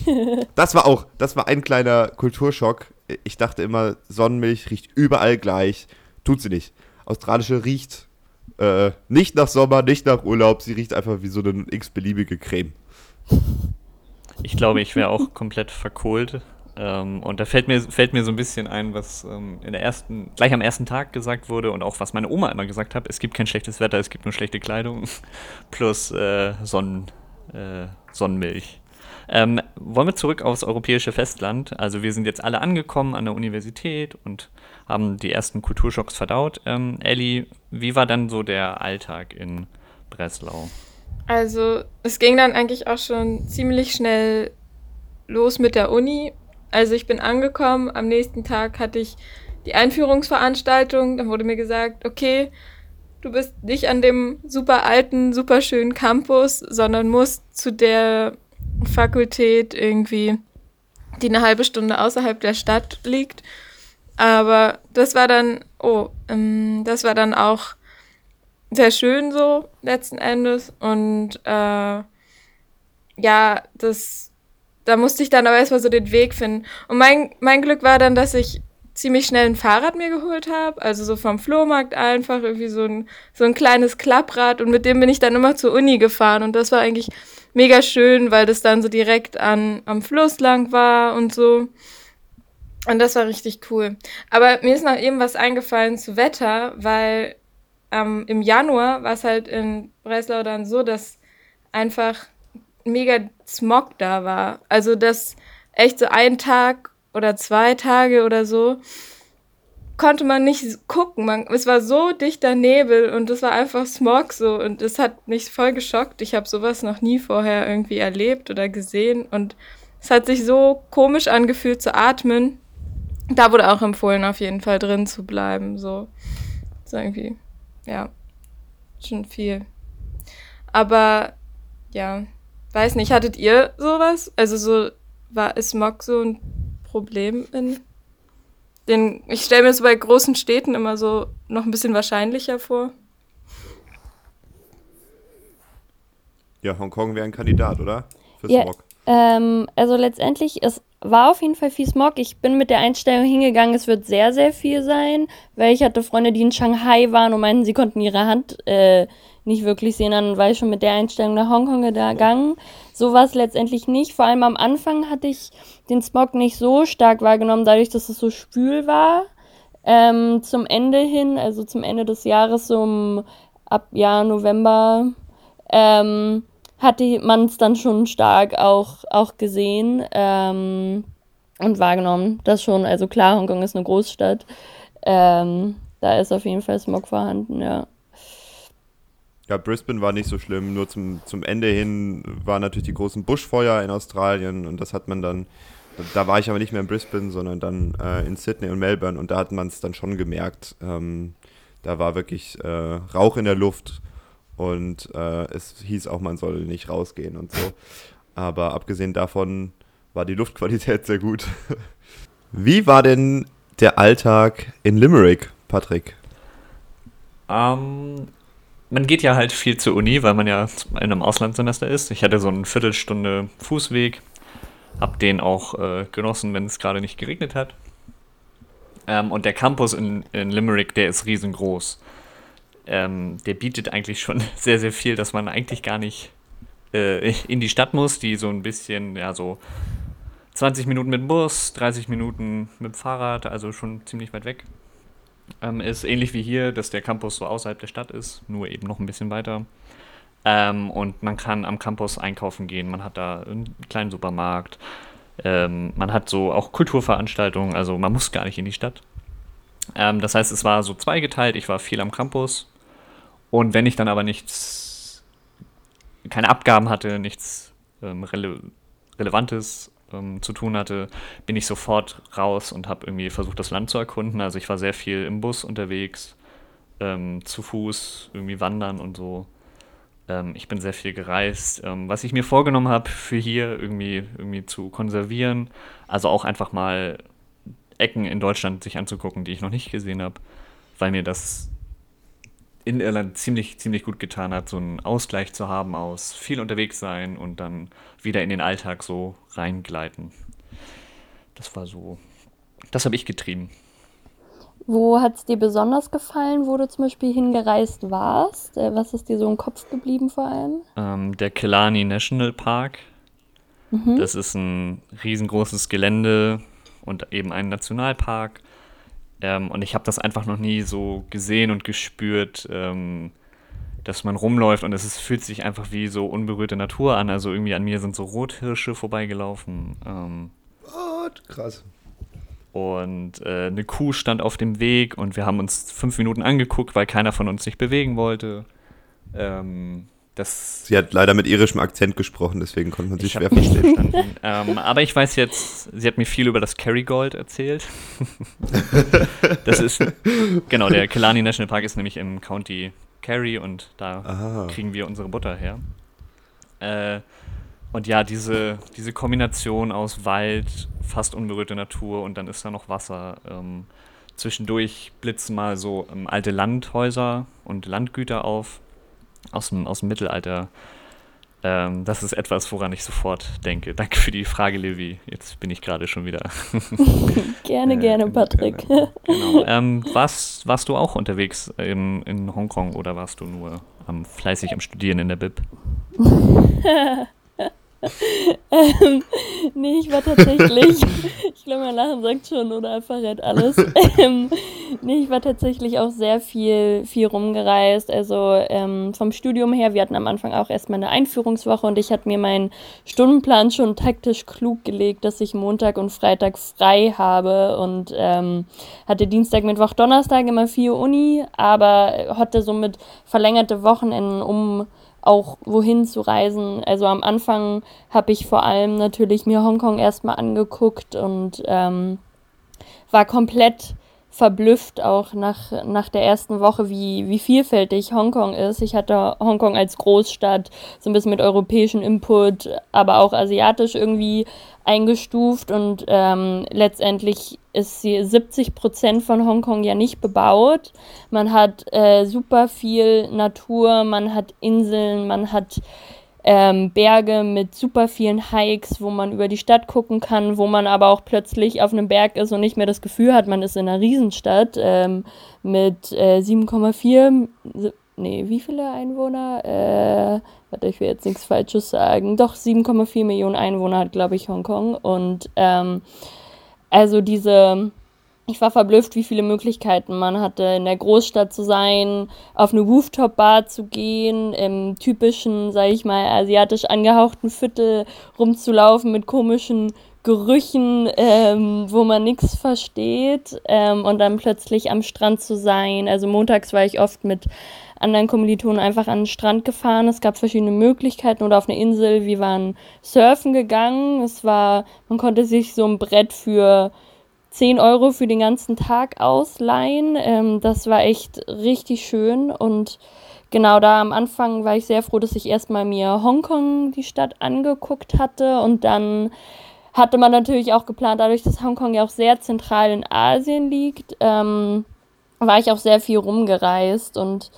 das war auch, das war ein kleiner Kulturschock. Ich dachte immer, Sonnenmilch riecht überall gleich. Tut sie nicht. Australische riecht äh, nicht nach Sommer, nicht nach Urlaub. Sie riecht einfach wie so eine x-beliebige Creme.
Ich glaube, ich wäre auch komplett verkohlt. Ähm, und da fällt mir, fällt mir so ein bisschen ein, was ähm, in der ersten, gleich am ersten Tag gesagt wurde und auch was meine Oma immer gesagt hat: Es gibt kein schlechtes Wetter, es gibt nur schlechte Kleidung plus äh, Sonnen, äh, Sonnenmilch. Ähm, wollen wir zurück aufs europäische Festland? Also wir sind jetzt alle angekommen an der Universität und haben die ersten Kulturschocks verdaut. Ähm, Ellie, wie war dann so der Alltag in Breslau?
Also es ging dann eigentlich auch schon ziemlich schnell los mit der Uni. Also ich bin angekommen, am nächsten Tag hatte ich die Einführungsveranstaltung, dann wurde mir gesagt, okay, du bist nicht an dem super alten, super schönen Campus, sondern musst zu der Fakultät irgendwie, die eine halbe Stunde außerhalb der Stadt liegt. Aber das war dann, oh, ähm, das war dann auch sehr schön so letzten Endes. Und äh, ja, das, da musste ich dann aber erstmal so den Weg finden. Und mein, mein Glück war dann, dass ich ziemlich schnell ein Fahrrad mir geholt habe, also so vom Flohmarkt einfach, irgendwie so ein, so ein kleines Klapprad und mit dem bin ich dann immer zur Uni gefahren und das war eigentlich mega schön, weil das dann so direkt an, am Fluss lang war und so. Und das war richtig cool. Aber mir ist noch eben was eingefallen zu Wetter, weil ähm, im Januar war es halt in Breslau dann so, dass einfach mega Smog da war. Also, dass echt so ein Tag oder zwei Tage oder so konnte man nicht gucken. Man, es war so dichter Nebel und es war einfach Smog so und es hat mich voll geschockt. Ich habe sowas noch nie vorher irgendwie erlebt oder gesehen und es hat sich so komisch angefühlt zu atmen. Da wurde auch empfohlen, auf jeden Fall drin zu bleiben. So, so irgendwie, ja, schon viel. Aber ja, weiß nicht, hattet ihr sowas? Also so war Smog so ein Problem in den. Ich stelle mir es bei großen Städten immer so noch ein bisschen wahrscheinlicher vor.
Ja, Hongkong wäre ein Kandidat, oder?
Für ja, Smog. Ähm, also letztendlich, es war auf jeden Fall viel Smog. Ich bin mit der Einstellung hingegangen, es wird sehr, sehr viel sein, weil ich hatte Freunde, die in Shanghai waren und meinten, sie konnten ihre Hand äh, nicht wirklich sehen. Dann war ich schon mit der Einstellung nach Hongkong gegangen. So war es letztendlich nicht. Vor allem am Anfang hatte ich den Smog nicht so stark wahrgenommen, dadurch, dass es so spül war. Ähm, zum Ende hin, also zum Ende des Jahres, so um, ab Jahr November, ähm, hatte man es dann schon stark auch, auch gesehen ähm, und wahrgenommen. Das schon, also klar, Hongkong ist eine Großstadt. Ähm, da ist auf jeden Fall Smog vorhanden, ja.
Ja, Brisbane war nicht so schlimm, nur zum, zum Ende hin waren natürlich die großen Buschfeuer in Australien und das hat man dann, da war ich aber nicht mehr in Brisbane, sondern dann äh, in Sydney und Melbourne und da hat man es dann schon gemerkt. Ähm, da war wirklich äh, Rauch in der Luft und äh, es hieß auch, man soll nicht rausgehen und so. Aber abgesehen davon war die Luftqualität sehr gut. Wie war denn der Alltag in Limerick, Patrick?
Ähm, man geht ja halt viel zur Uni, weil man ja in einem Auslandssemester ist. Ich hatte so eine Viertelstunde Fußweg, hab den auch äh, genossen, wenn es gerade nicht geregnet hat. Ähm, und der Campus in, in Limerick, der ist riesengroß ähm, der bietet eigentlich schon sehr, sehr viel, dass man eigentlich gar nicht äh, in die Stadt muss, die so ein bisschen, ja, so 20 Minuten mit dem Bus, 30 Minuten mit dem Fahrrad, also schon ziemlich weit weg. Ähm, ist ähnlich wie hier, dass der Campus so außerhalb der Stadt ist, nur eben noch ein bisschen weiter. Ähm, und man kann am Campus einkaufen gehen, man hat da einen kleinen Supermarkt, ähm, man hat so auch Kulturveranstaltungen, also man muss gar nicht in die Stadt. Ähm, das heißt, es war so zweigeteilt, ich war viel am Campus und wenn ich dann aber nichts, keine Abgaben hatte, nichts ähm, Rele Relevantes ähm, zu tun hatte, bin ich sofort raus und habe irgendwie versucht, das Land zu erkunden. Also ich war sehr viel im Bus unterwegs, ähm, zu Fuß, irgendwie wandern und so. Ähm, ich bin sehr viel gereist. Ähm, was ich mir vorgenommen habe, für hier irgendwie, irgendwie zu konservieren, also auch einfach mal Ecken in Deutschland sich anzugucken, die ich noch nicht gesehen habe, weil mir das in Irland ziemlich, ziemlich gut getan hat, so einen Ausgleich zu haben aus viel unterwegs sein und dann wieder in den Alltag so reingleiten. Das war so, das habe ich getrieben.
Wo hat es dir besonders gefallen, wo du zum Beispiel hingereist warst? Äh, was ist dir so im Kopf geblieben vor allem?
Ähm, der Killarney National Park. Mhm. Das ist ein riesengroßes Gelände und eben ein Nationalpark. Ähm, und ich habe das einfach noch nie so gesehen und gespürt, ähm, dass man rumläuft und es ist, fühlt sich einfach wie so unberührte Natur an. Also irgendwie an mir sind so Rothirsche vorbeigelaufen. Ähm,
What? Krass.
Und äh, eine Kuh stand auf dem Weg und wir haben uns fünf Minuten angeguckt, weil keiner von uns sich bewegen wollte. Ähm, das
sie hat leider mit irischem Akzent gesprochen, deswegen konnte man sie schwer verstehen.
ähm, aber ich weiß jetzt, sie hat mir viel über das Kerrygold erzählt. das ist, genau, der Killarney National Park ist nämlich im County Kerry und da Aha. kriegen wir unsere Butter her. Äh, und ja, diese, diese Kombination aus Wald, fast unberührte Natur und dann ist da noch Wasser. Ähm, zwischendurch blitzen mal so ähm, alte Landhäuser und Landgüter auf aus dem, aus dem Mittelalter. Ähm, das ist etwas, woran ich sofort denke. Danke für die Frage, Levi. Jetzt bin ich gerade schon wieder.
gerne, äh, gerne, Patrick.
Äh, genau. Ähm, warst, warst du auch unterwegs in, in Hongkong oder warst du nur am, fleißig am Studieren in der Bib?
ähm, nee, ich war tatsächlich, ich glaube, mein Lachen sagt schon oder verrät alles. ähm, nee, ich war tatsächlich auch sehr viel, viel rumgereist. Also ähm, vom Studium her, wir hatten am Anfang auch erstmal eine Einführungswoche und ich hatte mir meinen Stundenplan schon taktisch klug gelegt, dass ich Montag und Freitag frei habe und ähm, hatte Dienstag, Mittwoch, Donnerstag immer vier Uni, aber hatte somit verlängerte Wochenenden, um auch wohin zu reisen. Also am Anfang habe ich vor allem natürlich mir Hongkong erstmal angeguckt und ähm, war komplett verblüfft auch nach, nach der ersten Woche, wie, wie vielfältig Hongkong ist. Ich hatte Hongkong als Großstadt, so ein bisschen mit europäischem Input, aber auch asiatisch irgendwie eingestuft und ähm, letztendlich ist sie 70 Prozent von Hongkong ja nicht bebaut. Man hat äh, super viel Natur, man hat Inseln, man hat ähm, Berge mit super vielen Hikes, wo man über die Stadt gucken kann, wo man aber auch plötzlich auf einem Berg ist und nicht mehr das Gefühl hat, man ist in einer Riesenstadt ähm, mit äh, 7,4, nee, wie viele Einwohner? Äh, warte, ich will jetzt nichts Falsches sagen. Doch, 7,4 Millionen Einwohner hat, glaube ich, Hongkong. Und ähm, also diese ich war verblüfft, wie viele Möglichkeiten man hatte, in der Großstadt zu sein, auf eine Rooftop-Bar zu gehen, im typischen, sag ich mal, asiatisch angehauchten Viertel rumzulaufen mit komischen Gerüchen, ähm, wo man nichts versteht ähm, und dann plötzlich am Strand zu sein. Also montags war ich oft mit anderen Kommilitonen einfach an den Strand gefahren. Es gab verschiedene Möglichkeiten oder auf eine Insel. Wir waren surfen gegangen. Es war, man konnte sich so ein Brett für 10 Euro für den ganzen Tag ausleihen. Ähm, das war echt richtig schön und genau da am Anfang war ich sehr froh, dass ich erstmal mir Hongkong, die Stadt, angeguckt hatte und dann hatte man natürlich auch geplant, dadurch, dass Hongkong ja auch sehr zentral in Asien liegt, ähm, war ich auch sehr viel rumgereist und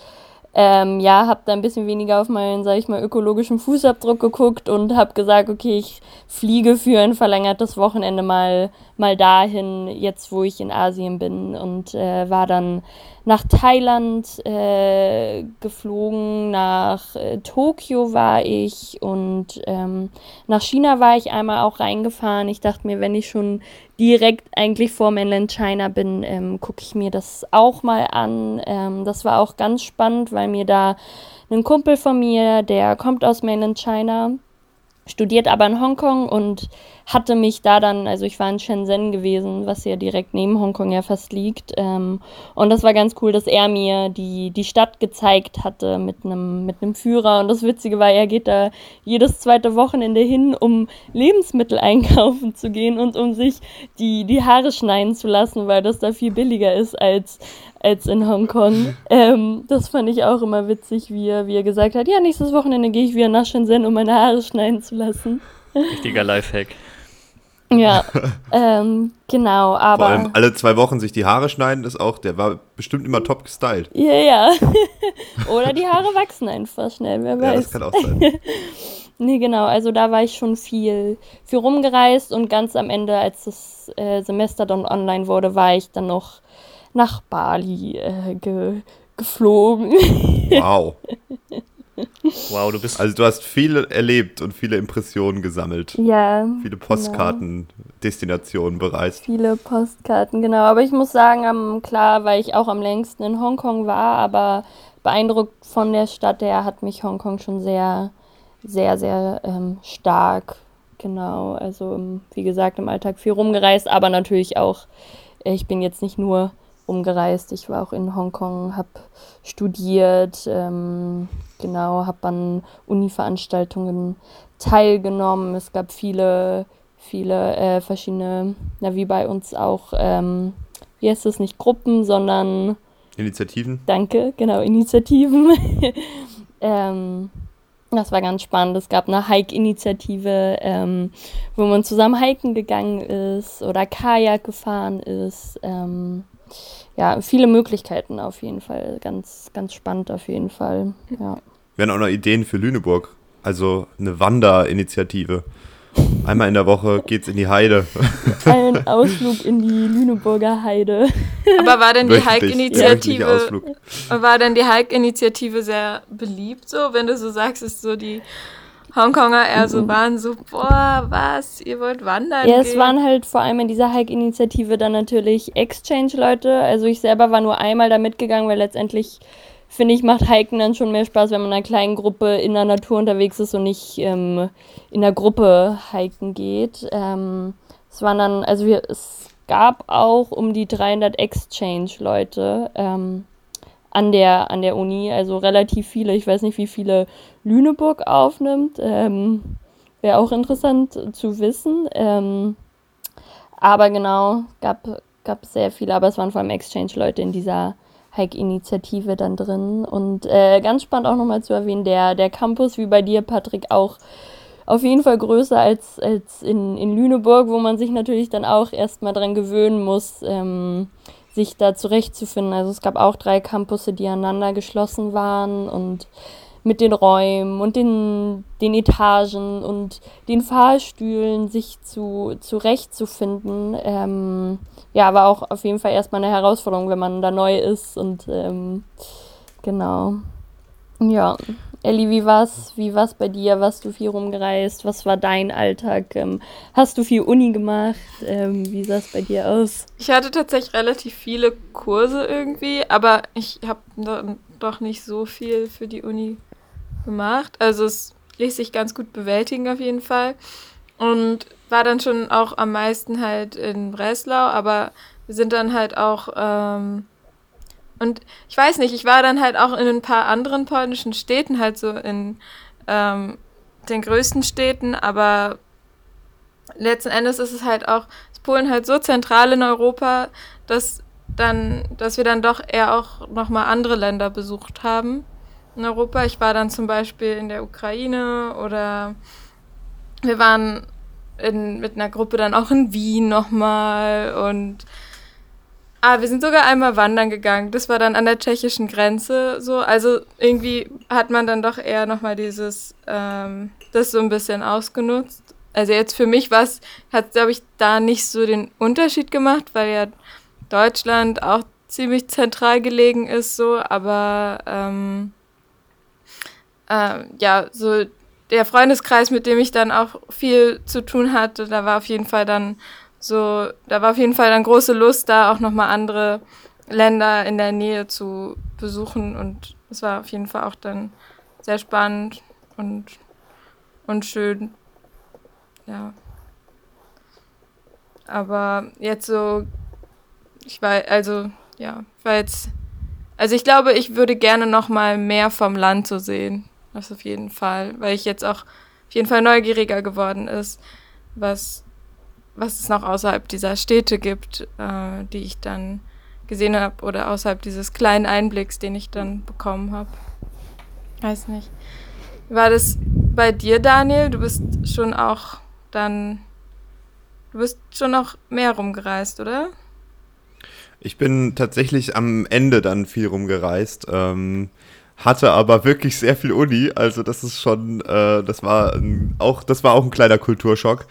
ähm, ja, habe da ein bisschen weniger auf meinen, sag ich mal, ökologischen Fußabdruck geguckt und habe gesagt, okay, ich fliege für ein verlängertes Wochenende mal, mal dahin, jetzt wo ich in Asien bin und äh, war dann nach Thailand äh, geflogen, nach äh, Tokio war ich und ähm, nach China war ich einmal auch reingefahren. Ich dachte mir, wenn ich schon direkt eigentlich vor Mainland China bin, ähm, gucke ich mir das auch mal an. Ähm, das war auch ganz spannend, weil mir da ein Kumpel von mir, der kommt aus Mainland China, studiert aber in Hongkong und hatte mich da dann, also ich war in Shenzhen gewesen, was ja direkt neben Hongkong ja fast liegt. Ähm, und das war ganz cool, dass er mir die, die Stadt gezeigt hatte mit einem mit Führer. Und das Witzige war, er geht da jedes zweite Wochenende hin, um Lebensmittel einkaufen zu gehen und um sich die, die Haare schneiden zu lassen, weil das da viel billiger ist als, als in Hongkong. Ähm, das fand ich auch immer witzig, wie er, wie er gesagt hat, ja, nächstes Wochenende gehe ich wieder nach Shenzhen, um meine Haare schneiden zu lassen.
Richtiger Lifehack.
Ja, ähm, genau, aber.
Vor allem alle zwei Wochen sich die Haare schneiden, ist auch, der war bestimmt immer top gestylt.
Ja, ja. Oder die Haare wachsen einfach schnell, wer weiß. Ja, das kann auch sein. nee, genau, also da war ich schon viel, viel rumgereist und ganz am Ende, als das äh, Semester dann online wurde, war ich dann noch nach Bali äh, ge geflogen.
Wow.
Wow, du bist.
Also du hast viel erlebt und viele Impressionen gesammelt.
Ja.
Viele Postkarten, genau. Destinationen bereist.
Viele Postkarten, genau. Aber ich muss sagen, um, klar, weil ich auch am längsten in Hongkong war, aber beeindruckt von der Stadt her hat mich Hongkong schon sehr, sehr, sehr ähm, stark. Genau. Also wie gesagt, im Alltag viel rumgereist, aber natürlich auch, ich bin jetzt nicht nur umgereist. Ich war auch in Hongkong, habe studiert, ähm, genau, habe an Uni-Veranstaltungen teilgenommen. Es gab viele, viele äh, verschiedene, ja, wie bei uns auch, ähm, wie heißt das, nicht Gruppen, sondern
Initiativen.
Danke, genau, Initiativen. ähm, das war ganz spannend. Es gab eine Hike-Initiative, ähm, wo man zusammen hiken gegangen ist oder Kajak gefahren ist. Ähm, ja, viele Möglichkeiten auf jeden Fall. Ganz, ganz spannend auf jeden Fall. Ja.
Wir haben auch noch Ideen für Lüneburg. Also eine Wanderinitiative. Einmal in der Woche geht's in die Heide.
Ein Ausflug in die Lüneburger Heide.
Aber war denn die Hike-Initiative war denn die Hike-Initiative sehr beliebt so, wenn du so sagst, ist so die Hongkonger eher so mhm. waren, so, boah, was, ihr wollt wandern?
Ja, gehen? es waren halt vor allem in dieser Hike-Initiative dann natürlich Exchange-Leute. Also ich selber war nur einmal da mitgegangen, weil letztendlich, finde ich, macht Hiken dann schon mehr Spaß, wenn man in einer kleinen Gruppe in der Natur unterwegs ist und nicht ähm, in der Gruppe hiken geht. Ähm, es waren dann, also wir, es gab auch um die 300 Exchange-Leute. Ähm, an der, an der Uni, also relativ viele. Ich weiß nicht, wie viele Lüneburg aufnimmt. Ähm, Wäre auch interessant zu wissen. Ähm, aber genau, gab, gab sehr viele, aber es waren vor allem Exchange-Leute in dieser Hike-Initiative dann drin. Und äh, ganz spannend auch nochmal zu erwähnen, der, der Campus, wie bei dir, Patrick, auch auf jeden Fall größer als, als in, in Lüneburg, wo man sich natürlich dann auch erstmal dran gewöhnen muss, ähm, sich da zurechtzufinden. Also es gab auch drei Campusse, die aneinander geschlossen waren und mit den Räumen und den, den Etagen und den Fahrstühlen sich zu, zurechtzufinden, ähm, ja, war auch auf jeden Fall erstmal eine Herausforderung, wenn man da neu ist und ähm, genau. Ja, Elli, wie war's? Wie war's bei dir? Warst du viel rumgereist? Was war dein Alltag? Ähm, hast du viel Uni gemacht? Ähm, wie sah es bei dir aus?
Ich hatte tatsächlich relativ viele Kurse irgendwie, aber ich habe doch nicht so viel für die Uni gemacht. Also es ließ sich ganz gut bewältigen auf jeden Fall. Und war dann schon auch am meisten halt in Breslau, aber wir sind dann halt auch ähm, und ich weiß nicht, ich war dann halt auch in ein paar anderen polnischen Städten, halt so in ähm, den größten Städten, aber letzten Endes ist es halt auch, ist Polen halt so zentral in Europa, dass dann, dass wir dann doch eher auch nochmal andere Länder besucht haben in Europa. Ich war dann zum Beispiel in der Ukraine oder wir waren in, mit einer Gruppe dann auch in Wien nochmal und Ah, wir sind sogar einmal wandern gegangen. Das war dann an der tschechischen Grenze so. Also irgendwie hat man dann doch eher nochmal dieses, ähm, das so ein bisschen ausgenutzt. Also jetzt für mich was hat, glaube ich, da nicht so den Unterschied gemacht, weil ja Deutschland auch ziemlich zentral gelegen ist so, aber ähm, äh, ja, so der Freundeskreis, mit dem ich dann auch viel zu tun hatte, da war auf jeden Fall dann so, da war auf jeden Fall dann große Lust da, auch nochmal andere Länder in der Nähe zu besuchen und es war auf jeden Fall auch dann sehr spannend und, und schön. Ja. Aber jetzt so, ich war, also, ja, ich war jetzt, also ich glaube, ich würde gerne nochmal mehr vom Land so sehen. Das auf jeden Fall, weil ich jetzt auch auf jeden Fall neugieriger geworden ist, was was es noch außerhalb dieser Städte gibt, äh, die ich dann gesehen habe oder außerhalb dieses kleinen Einblicks, den ich dann bekommen habe. Weiß nicht. War das bei dir, Daniel? Du bist schon auch dann, du bist schon noch mehr rumgereist, oder?
Ich bin tatsächlich am Ende dann viel rumgereist. Ähm, hatte aber wirklich sehr viel Uni, also das ist schon, äh, das war ein, auch, das war auch ein kleiner Kulturschock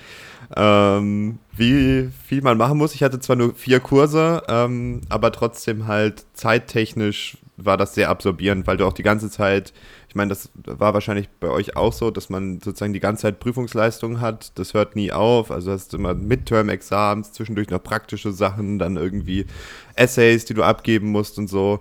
ähm, wie viel man machen muss. Ich hatte zwar nur vier Kurse, ähm, aber trotzdem halt zeittechnisch war das sehr absorbierend, weil du auch die ganze Zeit, ich meine, das war wahrscheinlich bei euch auch so, dass man sozusagen die ganze Zeit Prüfungsleistungen hat. Das hört nie auf. Also hast du immer Midterm-Exams, zwischendurch noch praktische Sachen, dann irgendwie Essays, die du abgeben musst und so.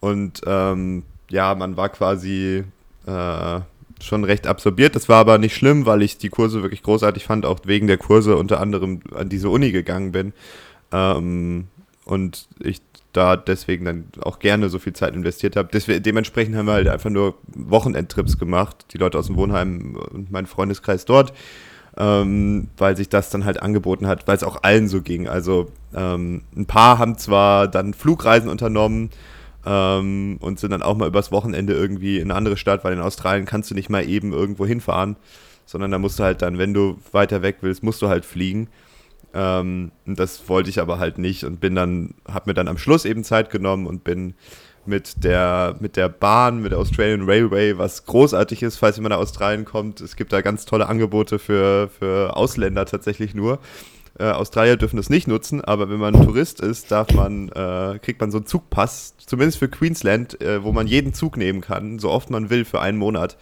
Und ähm, ja, man war quasi äh, schon recht absorbiert. Das war aber nicht schlimm, weil ich die Kurse wirklich großartig fand, auch wegen der Kurse unter anderem an diese Uni gegangen bin. Ähm, und ich da deswegen dann auch gerne so viel Zeit investiert habe. dementsprechend haben wir halt einfach nur Wochenendtrips gemacht, die Leute aus dem Wohnheim und mein Freundeskreis dort, ähm, weil sich das dann halt angeboten hat, weil es auch allen so ging. Also ähm, ein paar haben zwar dann Flugreisen unternommen, ähm, und sind dann auch mal übers Wochenende irgendwie in eine andere Stadt, weil in Australien kannst du nicht mal eben irgendwo hinfahren, sondern da musst du halt dann, wenn du weiter weg willst, musst du halt fliegen. Ähm, das wollte ich aber halt nicht und bin dann, habe mir dann am Schluss eben Zeit genommen und bin mit der, mit der Bahn, mit der Australian Railway, was großartig ist, falls jemand nach Australien kommt. Es gibt da ganz tolle Angebote für, für Ausländer tatsächlich nur. Äh, Australier dürfen das nicht nutzen, aber wenn man Tourist ist, darf man, äh, kriegt man so einen Zugpass, zumindest für Queensland, äh, wo man jeden Zug nehmen kann, so oft man will für einen Monat.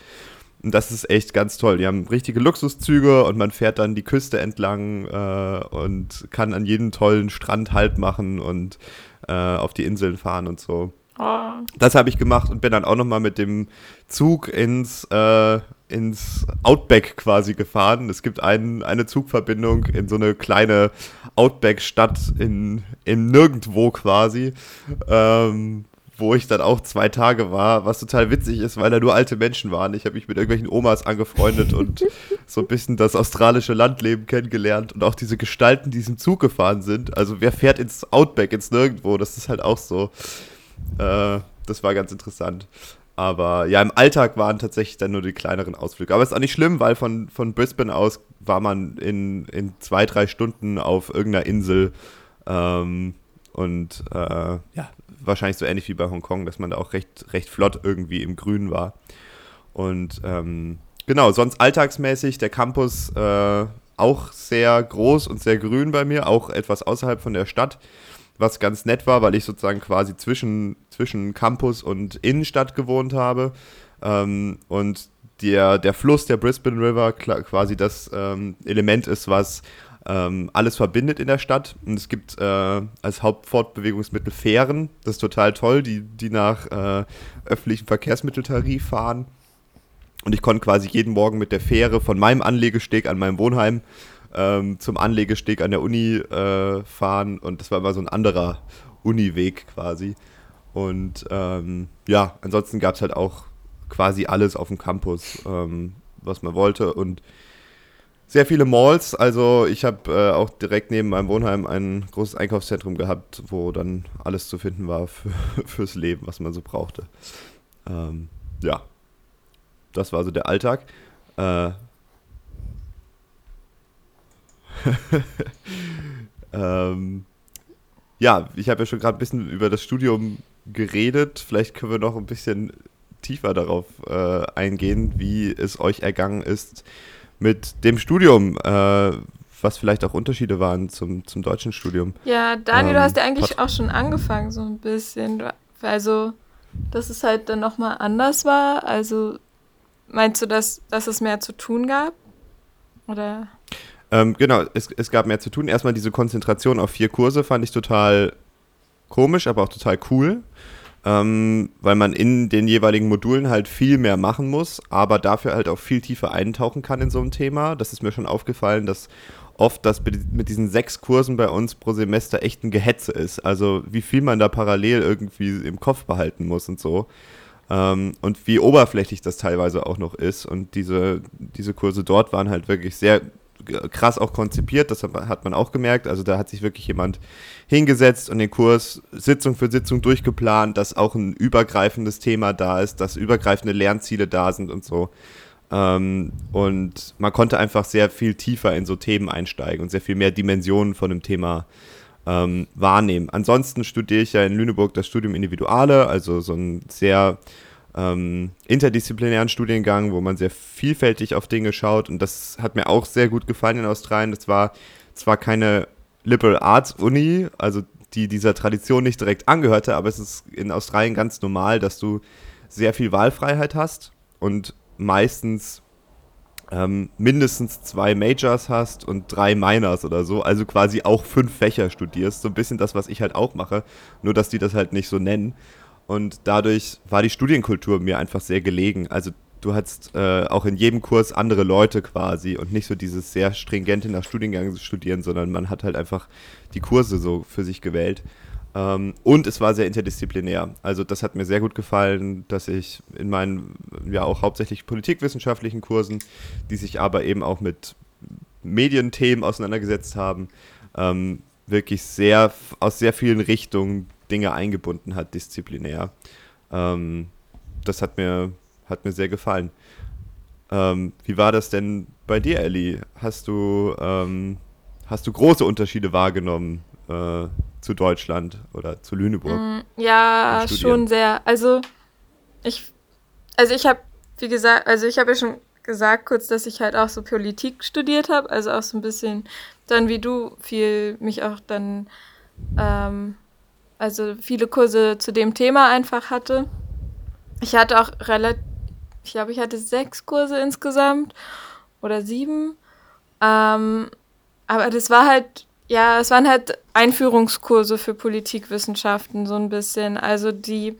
Und das ist echt ganz toll. Die haben richtige Luxuszüge und man fährt dann die Küste entlang äh, und kann an jedem tollen Strand Halt machen und äh, auf die Inseln fahren und so. Oh. Das habe ich gemacht und bin dann auch nochmal mit dem Zug ins, äh, ins Outback quasi gefahren. Es gibt ein, eine Zugverbindung in so eine kleine Outback-Stadt in, in Nirgendwo quasi, ähm, wo ich dann auch zwei Tage war, was total witzig ist, weil da nur alte Menschen waren. Ich habe mich mit irgendwelchen Omas angefreundet und so ein bisschen das australische Landleben kennengelernt und auch diese Gestalten, die diesem Zug gefahren sind. Also wer fährt ins Outback, ins Nirgendwo? Das ist halt auch so. Äh, das war ganz interessant. Aber ja, im Alltag waren tatsächlich dann nur die kleineren Ausflüge. Aber es ist auch nicht schlimm, weil von, von Brisbane aus war man in, in zwei, drei Stunden auf irgendeiner Insel. Ähm, und äh, ja, wahrscheinlich so ähnlich wie bei Hongkong, dass man da auch recht, recht flott irgendwie im Grün war. Und ähm, genau, sonst alltagsmäßig der Campus äh, auch sehr groß und sehr grün bei mir, auch etwas außerhalb von der Stadt, was ganz nett war, weil ich sozusagen quasi zwischen, zwischen Campus und Innenstadt gewohnt habe. Ähm, und der, der Fluss, der Brisbane River, quasi das ähm, Element ist, was ähm, alles verbindet in der Stadt. Und es gibt äh, als Hauptfortbewegungsmittel Fähren. Das ist total toll, die, die nach äh, öffentlichem Verkehrsmitteltarif fahren. Und ich konnte quasi jeden Morgen mit der Fähre von meinem Anlegesteg an meinem Wohnheim ähm, zum Anlegesteg an der Uni äh, fahren. Und das war immer so ein anderer Uniweg quasi. Und ähm, ja, ansonsten gab es halt auch quasi alles auf dem Campus, ähm, was man wollte. Und sehr viele Malls. Also ich habe äh, auch direkt neben meinem Wohnheim ein großes Einkaufszentrum gehabt, wo dann alles zu finden war für, fürs Leben, was man so brauchte. Ähm, ja, das war so der Alltag. Äh, ähm, ja, ich habe ja schon gerade ein bisschen über das Studium geredet. Vielleicht können wir noch ein bisschen tiefer darauf äh, eingehen, wie es euch ergangen ist, mit dem Studium, äh, was vielleicht auch Unterschiede waren zum, zum deutschen Studium.
Ja, Daniel, ähm, du hast ja eigentlich auch schon angefangen, so ein bisschen. Also, dass es halt dann nochmal anders war. Also, meinst du, dass, dass es mehr zu tun gab? Oder?
Ähm, genau, es, es gab mehr zu tun. Erstmal diese Konzentration auf vier Kurse fand ich total komisch, aber auch total cool ähm, weil man in den jeweiligen Modulen halt viel mehr machen muss, aber dafür halt auch viel tiefer eintauchen kann in so einem Thema. Das ist mir schon aufgefallen, dass oft das mit diesen sechs Kursen bei uns pro Semester echt ein Gehetze ist. Also wie viel man da parallel irgendwie im Kopf behalten muss und so. Ähm, und wie oberflächlich das teilweise auch noch ist. Und diese, diese Kurse dort waren halt wirklich sehr krass auch konzipiert, das hat man auch gemerkt. Also da hat sich wirklich jemand hingesetzt und den Kurs Sitzung für Sitzung durchgeplant, dass auch ein übergreifendes Thema da ist, dass übergreifende Lernziele da sind und so. Ähm, und man konnte einfach sehr viel tiefer in so Themen einsteigen und sehr viel mehr Dimensionen von dem Thema ähm, wahrnehmen. Ansonsten studiere ich ja in Lüneburg das Studium Individuale, also so ein sehr ähm, interdisziplinären Studiengang, wo man sehr vielfältig auf Dinge schaut. Und das hat mir auch sehr gut gefallen in Australien. Das war zwar keine Liberal Arts Uni, also die dieser Tradition nicht direkt angehörte, aber es ist in Australien ganz normal, dass du sehr viel Wahlfreiheit hast und meistens ähm, mindestens zwei Majors hast und drei Minors oder so, also quasi auch fünf Fächer studierst. So ein bisschen das, was ich halt auch mache, nur dass die das halt nicht so nennen. Und dadurch war die Studienkultur mir einfach sehr gelegen. Also du hattest äh, auch in jedem Kurs andere Leute quasi und nicht so dieses sehr stringente nach Studiengang studieren, sondern man hat halt einfach die Kurse so für sich gewählt. Ähm, und es war sehr interdisziplinär. Also das hat mir sehr gut gefallen, dass ich in meinen ja auch hauptsächlich politikwissenschaftlichen Kursen, die sich aber eben auch mit Medienthemen auseinandergesetzt haben, ähm, wirklich sehr aus sehr vielen Richtungen Dinge eingebunden hat, disziplinär. Ähm, das hat mir, hat mir sehr gefallen. Ähm, wie war das denn bei dir, Ellie? Hast du, ähm, hast du große Unterschiede wahrgenommen äh, zu Deutschland oder zu Lüneburg? Mm,
ja, schon sehr. Also ich, also ich habe, wie gesagt, also ich habe ja schon gesagt kurz, dass ich halt auch so Politik studiert habe, also auch so ein bisschen dann wie du viel mich auch dann ähm, also viele Kurse zu dem Thema einfach hatte. Ich hatte auch relativ, ich glaube, ich hatte sechs Kurse insgesamt oder sieben. Ähm, aber das war halt, ja, es waren halt Einführungskurse für Politikwissenschaften so ein bisschen. Also die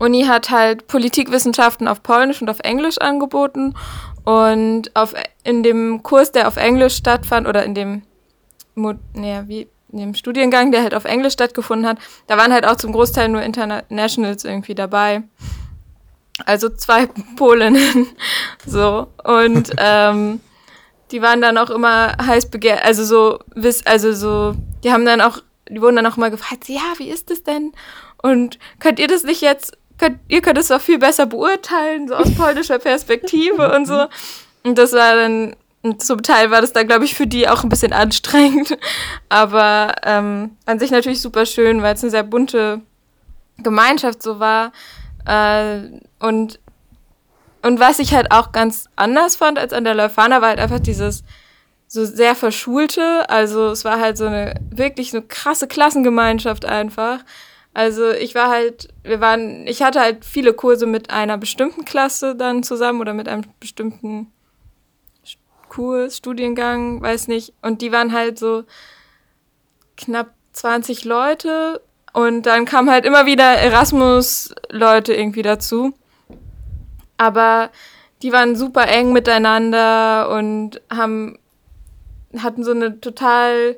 Uni hat halt Politikwissenschaften auf Polnisch und auf Englisch angeboten. Und auf, in dem Kurs, der auf Englisch stattfand, oder in dem, naja, wie, in dem Studiengang, der halt auf Englisch stattgefunden hat, da waren halt auch zum Großteil nur Internationals irgendwie dabei. Also zwei Polinnen. so. Und ähm, die waren dann auch immer heiß begehrt, also so, also so, die haben dann auch, die wurden dann auch mal gefragt, ja, wie ist das denn? Und könnt ihr das nicht jetzt, könnt, ihr könnt es doch viel besser beurteilen, so aus polnischer Perspektive und so. Und das war dann und zum Teil war das dann, glaube ich, für die auch ein bisschen anstrengend. Aber ähm, an sich natürlich super schön, weil es eine sehr bunte Gemeinschaft so war. Äh, und und was ich halt auch ganz anders fand als an der Leuphana, war halt einfach dieses so sehr verschulte. Also es war halt so eine wirklich eine krasse Klassengemeinschaft einfach. Also ich war halt, wir waren, ich hatte halt viele Kurse mit einer bestimmten Klasse dann zusammen oder mit einem bestimmten Kurs, Studiengang, weiß nicht. Und die waren halt so knapp 20 Leute und dann kamen halt immer wieder Erasmus-Leute irgendwie dazu. Aber die waren super eng miteinander und haben, hatten so eine total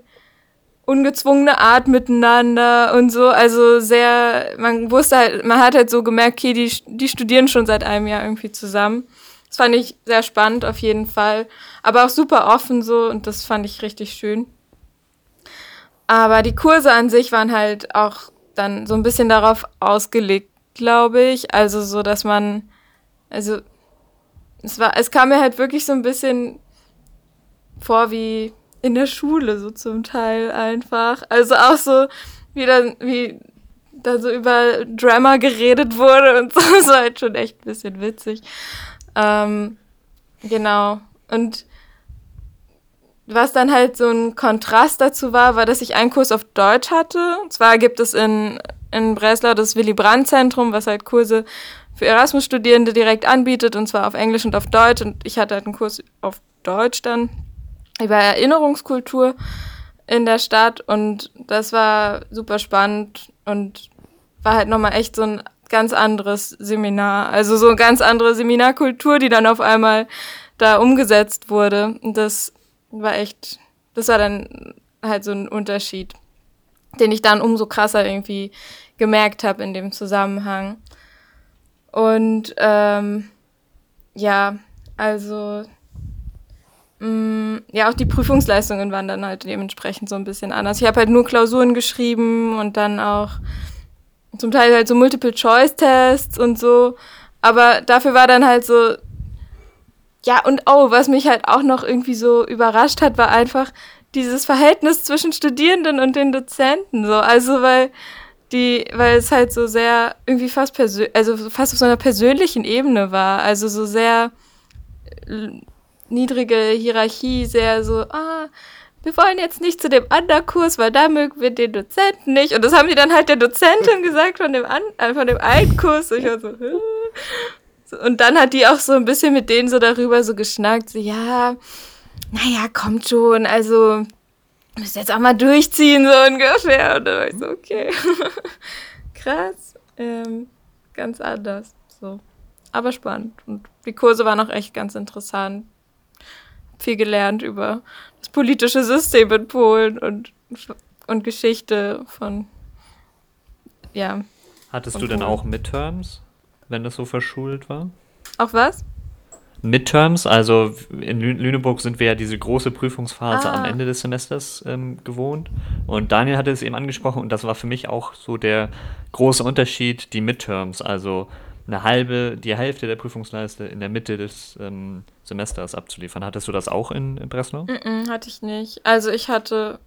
ungezwungene Art miteinander und so. Also sehr, man wusste halt, man hat halt so gemerkt, okay, die, die studieren schon seit einem Jahr irgendwie zusammen. Das fand ich sehr spannend auf jeden Fall. Aber auch super offen so und das fand ich richtig schön. Aber die Kurse an sich waren halt auch dann so ein bisschen darauf ausgelegt, glaube ich. Also so, dass man, also es war, es kam mir halt wirklich so ein bisschen vor wie in der Schule so zum Teil einfach. Also auch so, wie dann, wie da so über Drama geredet wurde und so, das war halt schon echt ein bisschen witzig. Ähm, genau. Und was dann halt so ein Kontrast dazu war, war, dass ich einen Kurs auf Deutsch hatte. Und zwar gibt es in, in Breslau das Willy Brandt Zentrum, was halt Kurse für Erasmus-Studierende direkt anbietet, und zwar auf Englisch und auf Deutsch. Und ich hatte halt einen Kurs auf Deutsch dann über Erinnerungskultur in der Stadt. Und das war super spannend und war halt nochmal echt so ein ganz anderes Seminar. Also so eine ganz andere Seminarkultur, die dann auf einmal da umgesetzt wurde. Und das war echt, das war dann halt so ein Unterschied, den ich dann umso krasser irgendwie gemerkt habe in dem Zusammenhang. Und ähm, ja, also mh, mm, ja, auch die Prüfungsleistungen waren dann halt dementsprechend so ein bisschen anders. Ich habe halt nur Klausuren geschrieben und dann auch zum Teil halt so Multiple-Choice-Tests und so. Aber dafür war dann halt so ja, und oh, was mich halt auch noch irgendwie so überrascht hat, war einfach dieses Verhältnis zwischen Studierenden und den Dozenten. So, also weil die, weil es halt so sehr irgendwie fast persönlich, also fast auf so einer persönlichen Ebene war. Also so sehr äh, niedrige Hierarchie, sehr so, ah, wir wollen jetzt nicht zu dem anderen Kurs, weil da mögen wir den Dozenten nicht. Und das haben die dann halt der Dozentin gesagt von dem, an, äh, von dem einen Kurs. Und ich war so, Hö? Und dann hat die auch so ein bisschen mit denen so darüber so geschnackt, so, ja, naja, kommt schon, also, müsst jetzt auch mal durchziehen, so ungefähr. Und dann war ich so, okay. Krass. Ähm, ganz anders. So. Aber spannend. Und die Kurse waren auch echt ganz interessant. Viel gelernt über das politische System in Polen und, und Geschichte von, ja.
Hattest du denn auch Midterms? wenn das so verschult war.
Auch was?
Midterms, also in Lüneburg sind wir ja diese große Prüfungsphase ah. am Ende des Semesters ähm, gewohnt. Und Daniel hatte es eben angesprochen und das war für mich auch so der große Unterschied, die Midterms, also eine halbe, die Hälfte der Prüfungsleiste in der Mitte des ähm, Semesters abzuliefern. Hattest du das auch in, in Breslau?
Mm -mm, hatte ich nicht. Also ich hatte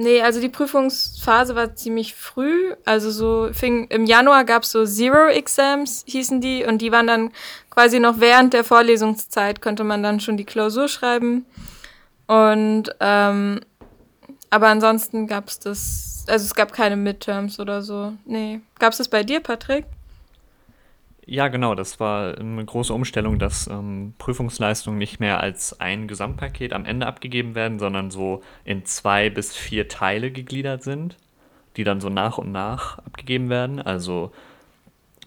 Nee, also die Prüfungsphase war ziemlich früh. Also so fing im Januar gab es so Zero Exams, hießen die, und die waren dann quasi noch während der Vorlesungszeit, konnte man dann schon die Klausur schreiben. Und ähm, aber ansonsten gab es das, also es gab keine Midterms oder so. Nee. Gab es das bei dir, Patrick?
Ja, genau, das war eine große Umstellung, dass ähm, Prüfungsleistungen nicht mehr als ein Gesamtpaket am Ende abgegeben werden, sondern so in zwei bis vier Teile gegliedert sind, die dann so nach und nach abgegeben werden. Also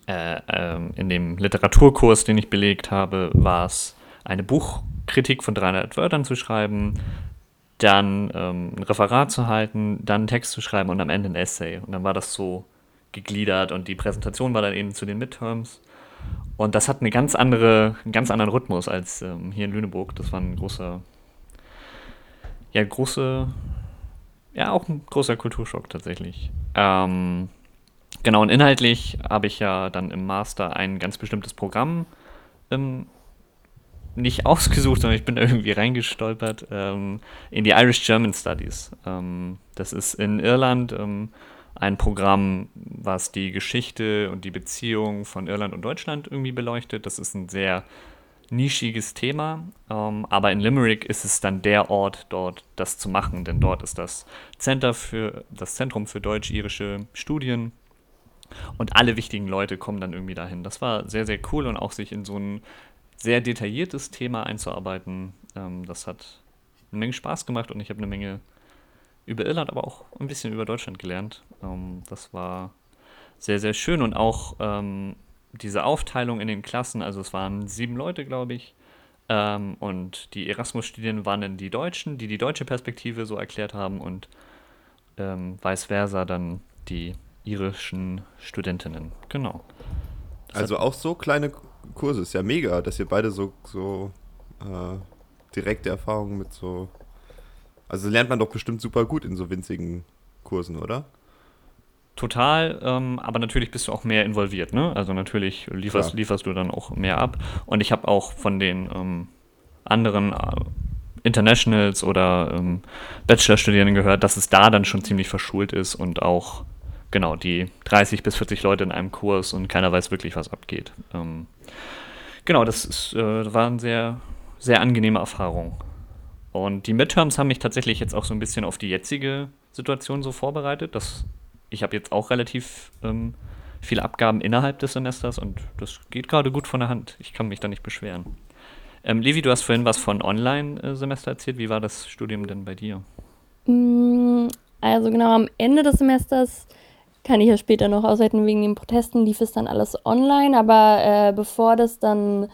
äh, äh, in dem Literaturkurs, den ich belegt habe, war es eine Buchkritik von 300 Wörtern zu schreiben, dann ähm, ein Referat zu halten, dann einen Text zu schreiben und am Ende ein Essay. Und dann war das so gegliedert und die Präsentation war dann eben zu den Midterms. Und das hat eine ganz andere, einen ganz anderen Rhythmus als ähm, hier in Lüneburg. Das war ein großer, ja, große, ja, auch ein großer Kulturschock tatsächlich. Ähm, genau, und inhaltlich habe ich ja dann im Master ein ganz bestimmtes Programm ähm, nicht ausgesucht, sondern ich bin irgendwie reingestolpert ähm, in die Irish German Studies. Ähm, das ist in Irland ähm, ein Programm, was die Geschichte und die Beziehung von Irland und Deutschland irgendwie beleuchtet. Das ist ein sehr nischiges Thema, ähm, aber in Limerick ist es dann der Ort, dort das zu machen, denn dort ist das Center für das Zentrum für deutsch-irische Studien und alle wichtigen Leute kommen dann irgendwie dahin. Das war sehr, sehr cool und auch sich in so ein sehr detailliertes Thema einzuarbeiten, ähm, das hat eine Menge Spaß gemacht und ich habe eine Menge über Irland, aber auch ein bisschen über Deutschland gelernt. Ähm, das war sehr, sehr schön und auch ähm, diese Aufteilung in den Klassen, also es waren sieben Leute, glaube ich. Ähm, und die Erasmus-Studien waren dann die Deutschen, die die deutsche Perspektive so erklärt haben und ähm, vice versa dann die irischen Studentinnen. Genau.
Das also auch so kleine Kurse, ist ja mega, dass ihr beide so, so äh, direkte Erfahrungen mit so. Also lernt man doch bestimmt super gut in so winzigen Kursen, oder?
Total, ähm, aber natürlich bist du auch mehr involviert, ne? Also natürlich lieferst, lieferst du dann auch mehr ab. Und ich habe auch von den ähm, anderen äh, Internationals oder ähm, Bachelorstudierenden gehört, dass es da dann schon ziemlich verschult ist und auch genau die 30 bis 40 Leute in einem Kurs und keiner weiß wirklich, was abgeht. Ähm, genau, das ist, äh, war eine sehr, sehr angenehme Erfahrung. Und die Midterms haben mich tatsächlich jetzt auch so ein bisschen auf die jetzige Situation so vorbereitet. Das ich habe jetzt auch relativ ähm, viele Abgaben innerhalb des Semesters und das geht gerade gut von der Hand. Ich kann mich da nicht beschweren. Ähm, Levi, du hast vorhin was von Online-Semester erzählt. Wie war das Studium denn bei dir?
Mm, also genau am Ende des Semesters kann ich ja später noch aushalten, wegen den Protesten lief es dann alles online, aber äh, bevor das dann,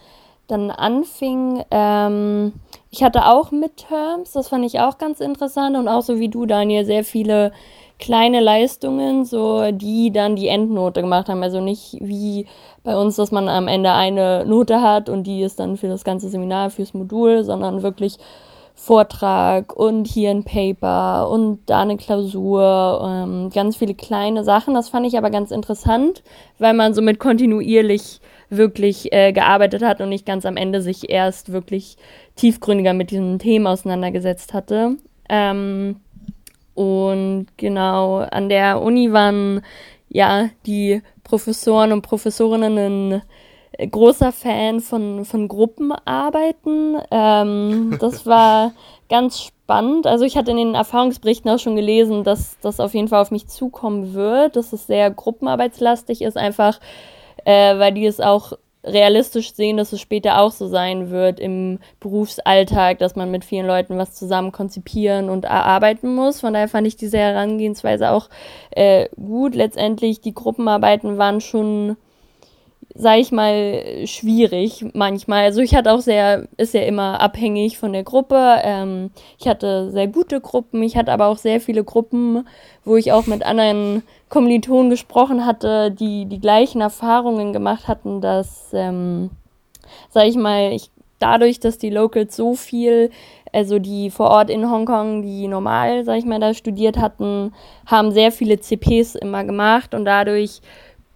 dann anfing, ähm, ich hatte auch Midterms, das fand ich auch ganz interessant und auch so wie du, Daniel, sehr viele kleine Leistungen, so die dann die Endnote gemacht haben. Also nicht wie bei uns, dass man am Ende eine Note hat und die ist dann für das ganze Seminar, fürs Modul, sondern wirklich Vortrag und hier ein Paper und da eine Klausur, ähm, ganz viele kleine Sachen. Das fand ich aber ganz interessant, weil man somit kontinuierlich wirklich äh, gearbeitet hat und nicht ganz am Ende sich erst wirklich tiefgründiger mit diesem Thema auseinandergesetzt hatte. Ähm, und genau, an der Uni waren ja die Professoren und Professorinnen großer Fan von, von Gruppenarbeiten. Ähm, das war ganz spannend. Also ich hatte in den Erfahrungsberichten auch schon gelesen, dass das auf jeden Fall auf mich zukommen wird, dass es sehr gruppenarbeitslastig ist, einfach äh, weil die es auch realistisch sehen, dass es später auch so sein wird im Berufsalltag, dass man mit vielen Leuten was zusammen konzipieren und erarbeiten muss. Von daher fand ich diese Herangehensweise auch äh, gut. Letztendlich, die Gruppenarbeiten waren schon sage ich mal, schwierig manchmal. Also ich hatte auch sehr, ist ja immer abhängig von der Gruppe. Ähm, ich hatte sehr gute Gruppen, ich hatte aber auch sehr viele Gruppen, wo ich auch mit anderen Kommilitonen gesprochen hatte, die die gleichen Erfahrungen gemacht hatten, dass, ähm, sage ich mal, ich dadurch, dass die Locals so viel, also die vor Ort in Hongkong, die normal, sag ich mal, da studiert hatten, haben sehr viele CPs immer gemacht und dadurch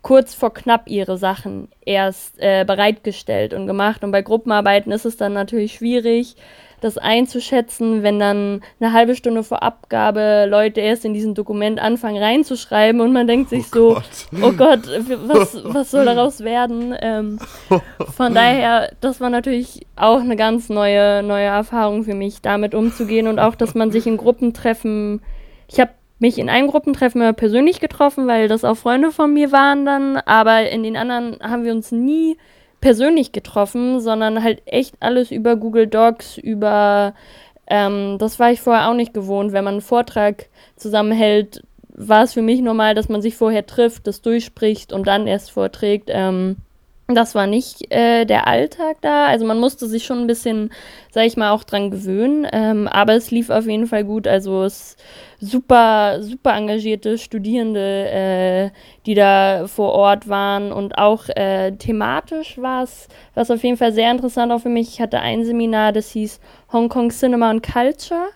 kurz vor knapp ihre Sachen erst äh, bereitgestellt und gemacht. Und bei Gruppenarbeiten ist es dann natürlich schwierig, das einzuschätzen, wenn dann eine halbe Stunde vor Abgabe Leute erst in diesem Dokument anfangen reinzuschreiben und man denkt sich oh so, Gott. oh Gott, was, was soll daraus werden? Ähm, von daher, das war natürlich auch eine ganz neue, neue Erfahrung für mich, damit umzugehen und auch, dass man sich in Gruppen treffen. Ich habe mich in einem Gruppentreffen immer persönlich getroffen, weil das auch Freunde von mir waren dann, aber in den anderen haben wir uns nie persönlich getroffen, sondern halt echt alles über Google Docs, über, ähm, das war ich vorher auch nicht gewohnt, wenn man einen Vortrag zusammenhält, war es für mich normal, dass man sich vorher trifft, das durchspricht und dann erst vorträgt. Ähm, das war nicht äh, der Alltag da. Also man musste sich schon ein bisschen, sag ich mal, auch dran gewöhnen. Ähm, aber es lief auf jeden Fall gut. Also es super, super engagierte Studierende, äh, die da vor Ort waren. Und auch äh, thematisch war es, was auf jeden Fall sehr interessant auch für mich. Ich hatte ein Seminar, das hieß Hong Kong Cinema and Culture.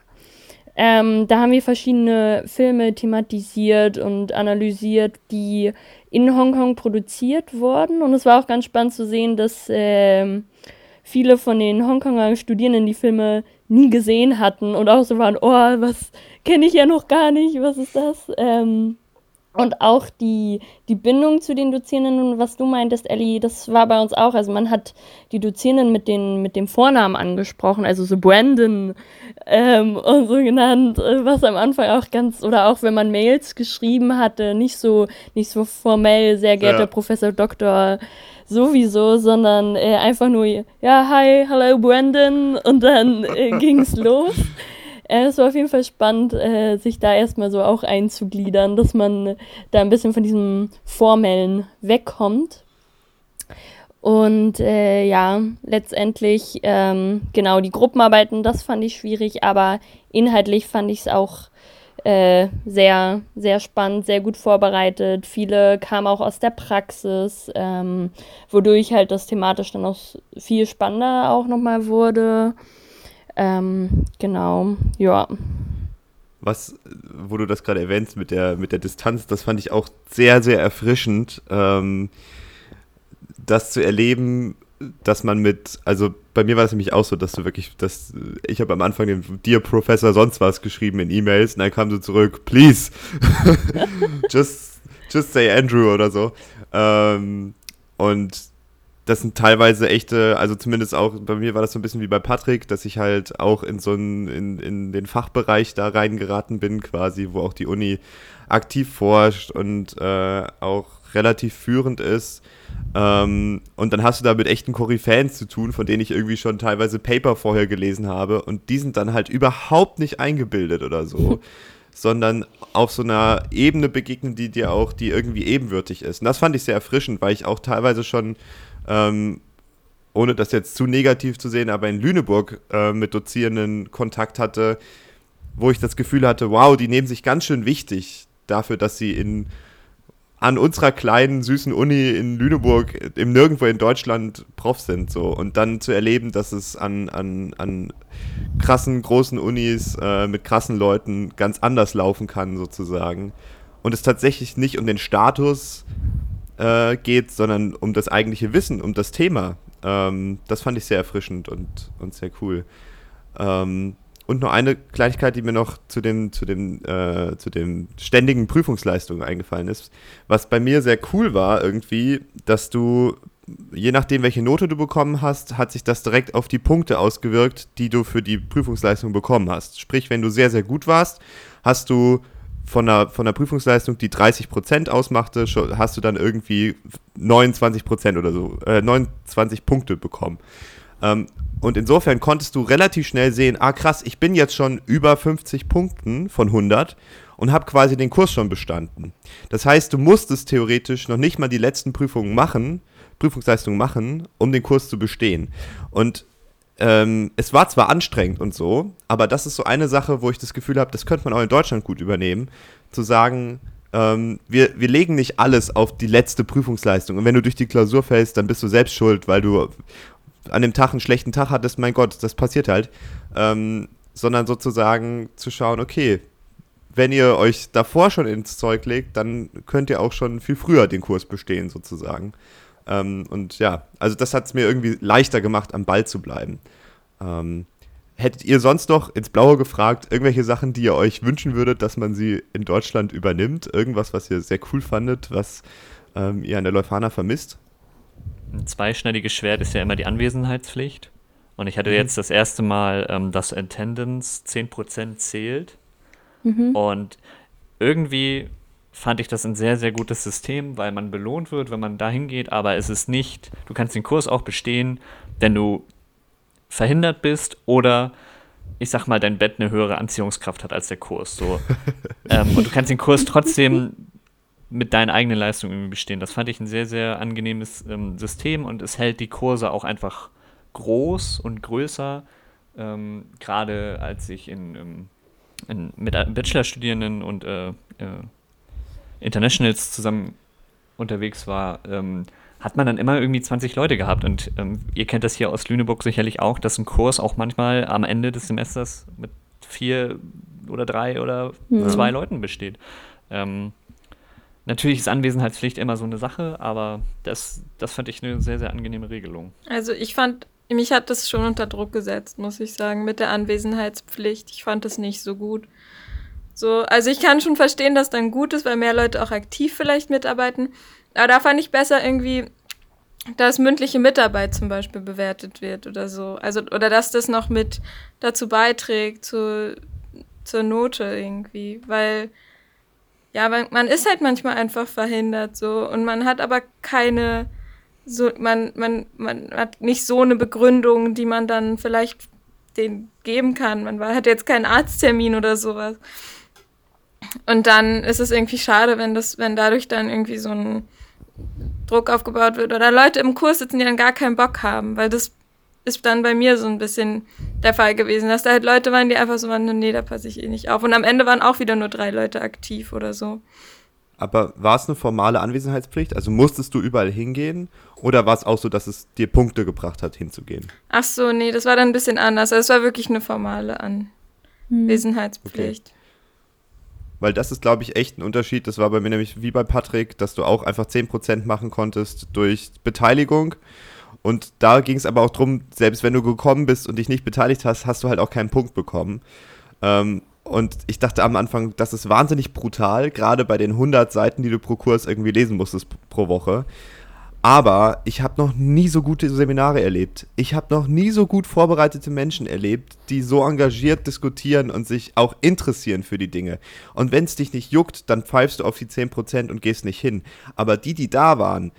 Ähm, da haben wir verschiedene Filme thematisiert und analysiert, die in Hongkong produziert wurden. Und es war auch ganz spannend zu sehen, dass äh, viele von den Hongkonger Studierenden die Filme nie gesehen hatten und auch so waren, oh, was kenne ich ja noch gar nicht, was ist das? Ähm, Und auch die, die Bindung zu den Dozierenden, was du meintest, Ellie, das war bei uns auch. Also man hat die Dozierenden mit, den, mit dem Vornamen angesprochen, also so Brandon ähm, und so genannt, äh, was am Anfang auch ganz, oder auch wenn man Mails geschrieben hatte, nicht so, nicht so formell, sehr geehrter ja. Professor Doktor sowieso, sondern äh, einfach nur, ja, hi, hello Brandon und dann äh, ging's los. Äh, es war auf jeden Fall spannend, äh, sich da erstmal so auch einzugliedern, dass man da ein bisschen von diesem Formellen wegkommt. Und äh, ja, letztendlich, ähm, genau, die Gruppenarbeiten, das fand ich schwierig, aber inhaltlich fand ich es auch äh, sehr, sehr spannend, sehr gut vorbereitet. Viele kamen auch aus der Praxis, ähm, wodurch halt das thematisch dann auch viel spannender auch nochmal wurde. Ähm, genau, ja.
Was, wo du das gerade erwähnst mit der, mit der Distanz, das fand ich auch sehr, sehr erfrischend, ähm, das zu erleben, dass man mit, also bei mir war es nämlich auch so, dass du wirklich, dass ich habe am Anfang den Dear Professor sonst was geschrieben in E-Mails und dann kam so zurück, please, just, just say Andrew oder so. Ähm, und das sind teilweise echte, also zumindest auch, bei mir war das so ein bisschen wie bei Patrick, dass ich halt auch in so einen, in, in den Fachbereich da reingeraten bin, quasi, wo auch die Uni aktiv forscht und äh, auch relativ führend ist. Ähm, und dann hast du da mit echten Koryphäen zu tun, von denen ich irgendwie schon teilweise Paper vorher gelesen habe und die sind dann halt überhaupt nicht eingebildet oder so. sondern auf so einer Ebene begegnen, die dir auch, die irgendwie ebenwürdig ist. Und das fand ich sehr erfrischend, weil ich auch teilweise schon ähm, ohne das jetzt zu negativ zu sehen, aber in Lüneburg äh, mit Dozierenden Kontakt hatte, wo ich das Gefühl hatte, wow, die nehmen sich ganz schön wichtig dafür, dass sie in an unserer kleinen, süßen Uni in Lüneburg, im Nirgendwo in Deutschland Prof sind. So. Und dann zu erleben, dass es an, an, an krassen, großen Unis äh, mit krassen Leuten ganz anders laufen kann, sozusagen. Und es tatsächlich nicht um den Status äh, geht, sondern um das eigentliche Wissen, um das Thema. Ähm, das fand ich sehr erfrischend und, und sehr cool. Ähm, und noch eine Kleinigkeit, die mir noch zu dem, zu dem, äh, zu dem ständigen Prüfungsleistungen eingefallen ist. Was bei mir sehr cool war, irgendwie, dass du, je nachdem, welche Note du bekommen hast, hat sich das direkt auf die Punkte ausgewirkt, die du für die Prüfungsleistung bekommen hast. Sprich, wenn du sehr, sehr gut warst, hast du von einer, von einer Prüfungsleistung, die 30% ausmachte, hast du dann irgendwie 29% oder so, äh, 29 Punkte bekommen. Ähm, und insofern konntest du relativ schnell sehen, ah krass, ich bin jetzt schon über 50 Punkten von 100 und habe quasi den Kurs schon bestanden. Das heißt, du musstest theoretisch noch nicht mal die letzten Prüfungen machen, Prüfungsleistungen machen, um den Kurs zu bestehen. Und ähm, es war zwar anstrengend und so, aber das ist so eine Sache, wo ich das Gefühl habe, das könnte man auch in Deutschland gut übernehmen, zu sagen, ähm, wir, wir legen nicht alles auf die letzte Prüfungsleistung. Und wenn du durch die Klausur fällst, dann bist du selbst schuld, weil du an dem Tag einen schlechten Tag hattest, mein Gott, das passiert halt. Ähm, sondern sozusagen zu schauen, okay, wenn ihr euch davor schon ins Zeug legt, dann könnt ihr auch schon viel früher den Kurs bestehen, sozusagen. Ähm, und ja, also das hat es mir irgendwie leichter gemacht, am Ball zu bleiben. Ähm, hättet ihr sonst noch ins Blaue gefragt, irgendwelche Sachen, die ihr euch wünschen würdet, dass man sie in Deutschland übernimmt? Irgendwas, was ihr sehr cool fandet, was ähm, ihr an der Leuphana vermisst?
Ein zweischneidiges Schwert ist ja immer die Anwesenheitspflicht. Und ich hatte mhm. jetzt das erste Mal, ähm, dass Attendance 10% zählt. Mhm. Und irgendwie fand ich das ein sehr, sehr gutes System, weil man belohnt wird, wenn man dahin geht, aber es ist nicht, du kannst den Kurs auch bestehen, wenn du verhindert bist oder ich sag mal, dein Bett eine höhere Anziehungskraft hat als der Kurs. So. ähm, und du kannst den Kurs trotzdem mit deinen eigenen Leistungen irgendwie bestehen. Das fand ich ein sehr, sehr angenehmes ähm, System und es hält die Kurse auch einfach groß und größer. Ähm, Gerade als ich in, ähm, in, mit Bachelorstudierenden und äh, äh, Internationals zusammen unterwegs war, ähm, hat man dann immer irgendwie 20 Leute gehabt. Und ähm, ihr kennt das hier aus Lüneburg sicherlich auch, dass ein Kurs auch manchmal am Ende des Semesters mit vier oder drei oder ja. zwei Leuten besteht. Ähm, natürlich ist Anwesenheitspflicht immer so eine Sache, aber das, das fand ich eine sehr, sehr angenehme Regelung.
Also ich fand, mich hat das schon unter Druck gesetzt, muss ich sagen, mit der Anwesenheitspflicht. Ich fand das nicht so gut. So, also ich kann schon verstehen, dass dann gut ist, weil mehr Leute auch aktiv vielleicht mitarbeiten. Aber da fand ich besser irgendwie, dass mündliche Mitarbeit zum Beispiel bewertet wird oder so. Also, oder dass das noch mit dazu beiträgt, zu, zur Note irgendwie. Weil, ja, man ist halt manchmal einfach verhindert so und man hat aber keine, so, man, man, man hat nicht so eine Begründung, die man dann vielleicht den geben kann. Man hat jetzt keinen Arzttermin oder sowas. Und dann ist es irgendwie schade, wenn das, wenn dadurch dann irgendwie so ein Druck aufgebaut wird oder Leute im Kurs sitzen, die dann gar keinen Bock haben, weil das ist dann bei mir so ein bisschen der Fall gewesen, dass da halt Leute waren, die einfach so waren, nee, da passe ich eh nicht auf. Und am Ende waren auch wieder nur drei Leute aktiv oder so.
Aber war es eine formale Anwesenheitspflicht? Also musstest du überall hingehen? Oder war es auch so, dass es dir Punkte gebracht hat, hinzugehen?
Ach so, nee, das war dann ein bisschen anders. Also es war wirklich eine formale Anwesenheitspflicht. Okay.
Weil das ist, glaube ich, echt ein Unterschied. Das war bei mir nämlich wie bei Patrick, dass du auch einfach 10% machen konntest durch Beteiligung. Und da ging es aber auch darum, selbst wenn du gekommen bist und dich nicht beteiligt hast, hast du halt auch keinen Punkt bekommen. Ähm, und ich dachte am Anfang, das ist wahnsinnig brutal, gerade bei den 100 Seiten, die du pro Kurs irgendwie lesen musstest pro Woche. Aber ich habe noch nie so gute Seminare erlebt. Ich habe noch nie so gut vorbereitete Menschen erlebt, die so engagiert diskutieren und sich auch interessieren für die Dinge. Und wenn es dich nicht juckt, dann pfeifst du auf die 10% und gehst nicht hin. Aber die, die da waren,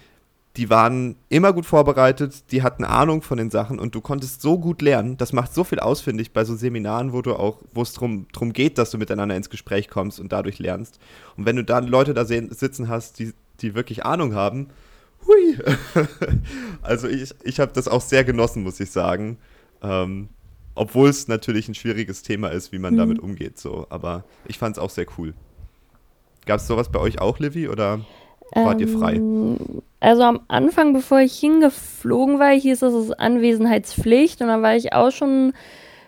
die waren immer gut vorbereitet, die hatten Ahnung von den Sachen und du konntest so gut lernen. Das macht so viel aus, finde ich, bei so Seminaren, wo du auch, wo es darum drum geht, dass du miteinander ins Gespräch kommst und dadurch lernst. Und wenn du dann Leute da sitzen hast, die, die wirklich Ahnung haben, hui. also ich, ich habe das auch sehr genossen, muss ich sagen. Ähm, obwohl es natürlich ein schwieriges Thema ist, wie man mhm. damit umgeht. So. Aber ich fand es auch sehr cool. Gab es sowas bei euch auch, Livy, oder wart ähm, ihr frei? Ähm,
also am Anfang, bevor ich hingeflogen war, hieß es, es ist Anwesenheitspflicht. Und dann war ich auch schon,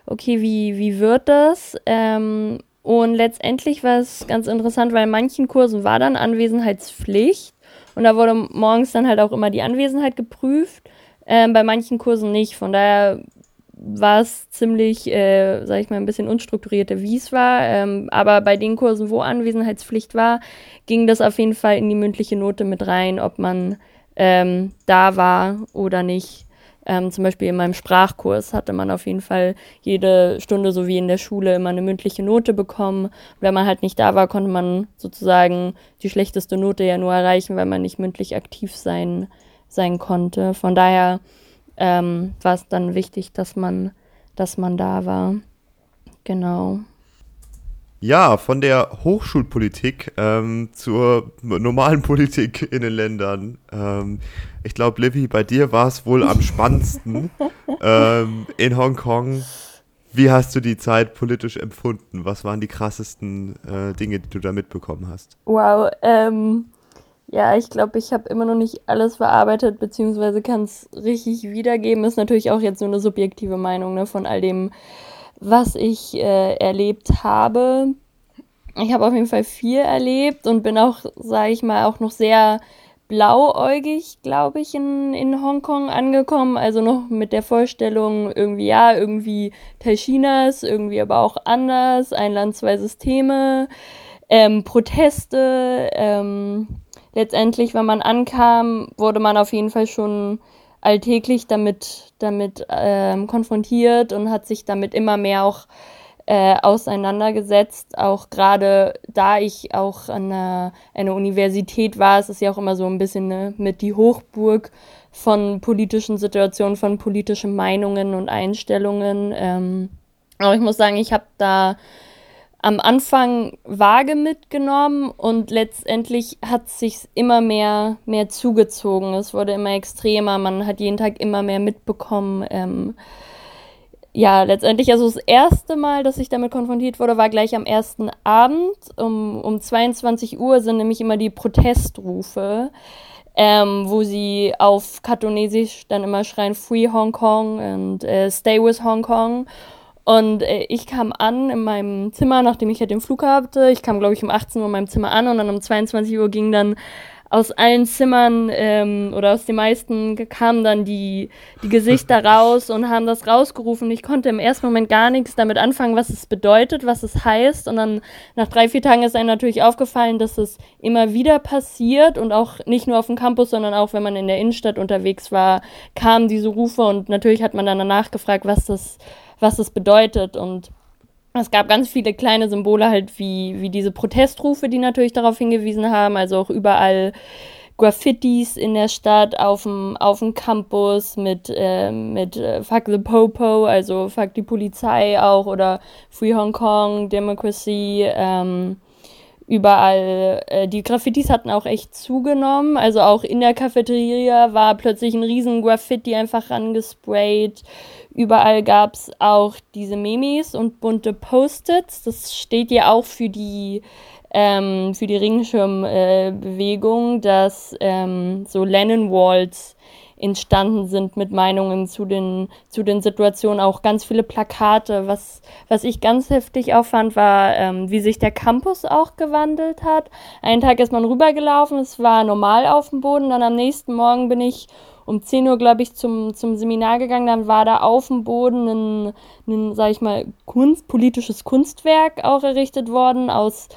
okay, wie, wie wird das? Ähm, und letztendlich war es ganz interessant, weil in manchen Kursen war dann Anwesenheitspflicht. Und da wurde morgens dann halt auch immer die Anwesenheit geprüft. Ähm, bei manchen Kursen nicht. Von daher war es ziemlich, äh, sag ich mal, ein bisschen unstrukturierter, wie es war. Ähm, aber bei den Kursen, wo Anwesenheitspflicht war, ging das auf jeden Fall in die mündliche Note mit rein, ob man ähm, da war oder nicht. Ähm, zum Beispiel in meinem Sprachkurs hatte man auf jeden Fall jede Stunde, so wie in der Schule, immer eine mündliche Note bekommen. wenn man halt nicht da war, konnte man sozusagen die schlechteste Note ja nur erreichen, weil man nicht mündlich aktiv sein, sein konnte. Von daher ähm, war es dann wichtig, dass man, dass man da war. Genau.
Ja, von der Hochschulpolitik ähm, zur normalen Politik in den Ländern. Ähm, ich glaube, Livy, bei dir war es wohl am spannendsten ähm, in Hongkong. Wie hast du die Zeit politisch empfunden? Was waren die krassesten äh, Dinge, die du da mitbekommen hast?
Wow, ähm, ja, ich glaube, ich habe immer noch nicht alles verarbeitet, beziehungsweise kann es richtig wiedergeben. Ist natürlich auch jetzt nur eine subjektive Meinung ne, von all dem, was ich äh, erlebt habe. Ich habe auf jeden Fall viel erlebt und bin auch, sage ich mal, auch noch sehr blauäugig, glaube ich, in, in Hongkong angekommen. Also noch mit der Vorstellung, irgendwie, ja, irgendwie Teil Chinas, irgendwie aber auch anders, ein Land, zwei Systeme, ähm, Proteste. Ähm, letztendlich, wenn man ankam, wurde man auf jeden Fall schon alltäglich damit, damit ähm, konfrontiert und hat sich damit immer mehr auch äh, auseinandergesetzt. Auch gerade da ich auch an einer, einer Universität war, es ist ja auch immer so ein bisschen ne, mit die Hochburg von politischen Situationen, von politischen Meinungen und Einstellungen. Ähm, aber ich muss sagen, ich habe da am Anfang vage mitgenommen und letztendlich hat sich immer mehr, mehr zugezogen. Es wurde immer extremer, man hat jeden Tag immer mehr mitbekommen. Ähm, ja, letztendlich, also das erste Mal, dass ich damit konfrontiert wurde, war gleich am ersten Abend. Um, um 22 Uhr sind nämlich immer die Protestrufe, ähm, wo sie auf Katonesisch dann immer schreien Free Hong Kong und äh, Stay with Hong Kong. Und äh, ich kam an in meinem Zimmer, nachdem ich halt den Flug hatte. Ich kam, glaube ich, um 18 Uhr in meinem Zimmer an und dann um 22 Uhr ging dann aus allen Zimmern ähm, oder aus den meisten kamen dann die, die Gesichter raus und haben das rausgerufen. Ich konnte im ersten Moment gar nichts damit anfangen, was es bedeutet, was es heißt. Und dann nach drei, vier Tagen ist einem natürlich aufgefallen, dass es immer wieder passiert und auch nicht nur auf dem Campus, sondern auch wenn man in der Innenstadt unterwegs war, kamen diese Rufe und natürlich hat man dann danach gefragt, was das, was das bedeutet. Und es gab ganz viele kleine Symbole halt wie, wie diese Protestrufe, die natürlich darauf hingewiesen haben, also auch überall Graffitis in der Stadt, auf dem, auf dem Campus mit, äh, mit Fuck the Popo, also Fuck die Polizei auch oder Free Hong Kong, Democracy, ähm, überall, äh, die Graffitis hatten auch echt zugenommen, also auch in der Cafeteria war plötzlich ein riesen Graffiti einfach rangesprayt, Überall gab es auch diese Memes und bunte Post-its. Das steht ja auch für die, ähm, für die Ringschirmbewegung, äh, dass ähm, so Lennon-Walls entstanden sind mit Meinungen zu den, zu den Situationen, auch ganz viele Plakate. Was, was ich ganz heftig auffand, war, ähm, wie sich der Campus auch gewandelt hat. Einen Tag ist man rübergelaufen, es war normal auf dem Boden, dann am nächsten Morgen bin ich um 10 Uhr, glaube ich, zum, zum Seminar gegangen. Dann war da auf dem Boden ein, ein sag ich mal, Kunst, politisches Kunstwerk auch errichtet worden aus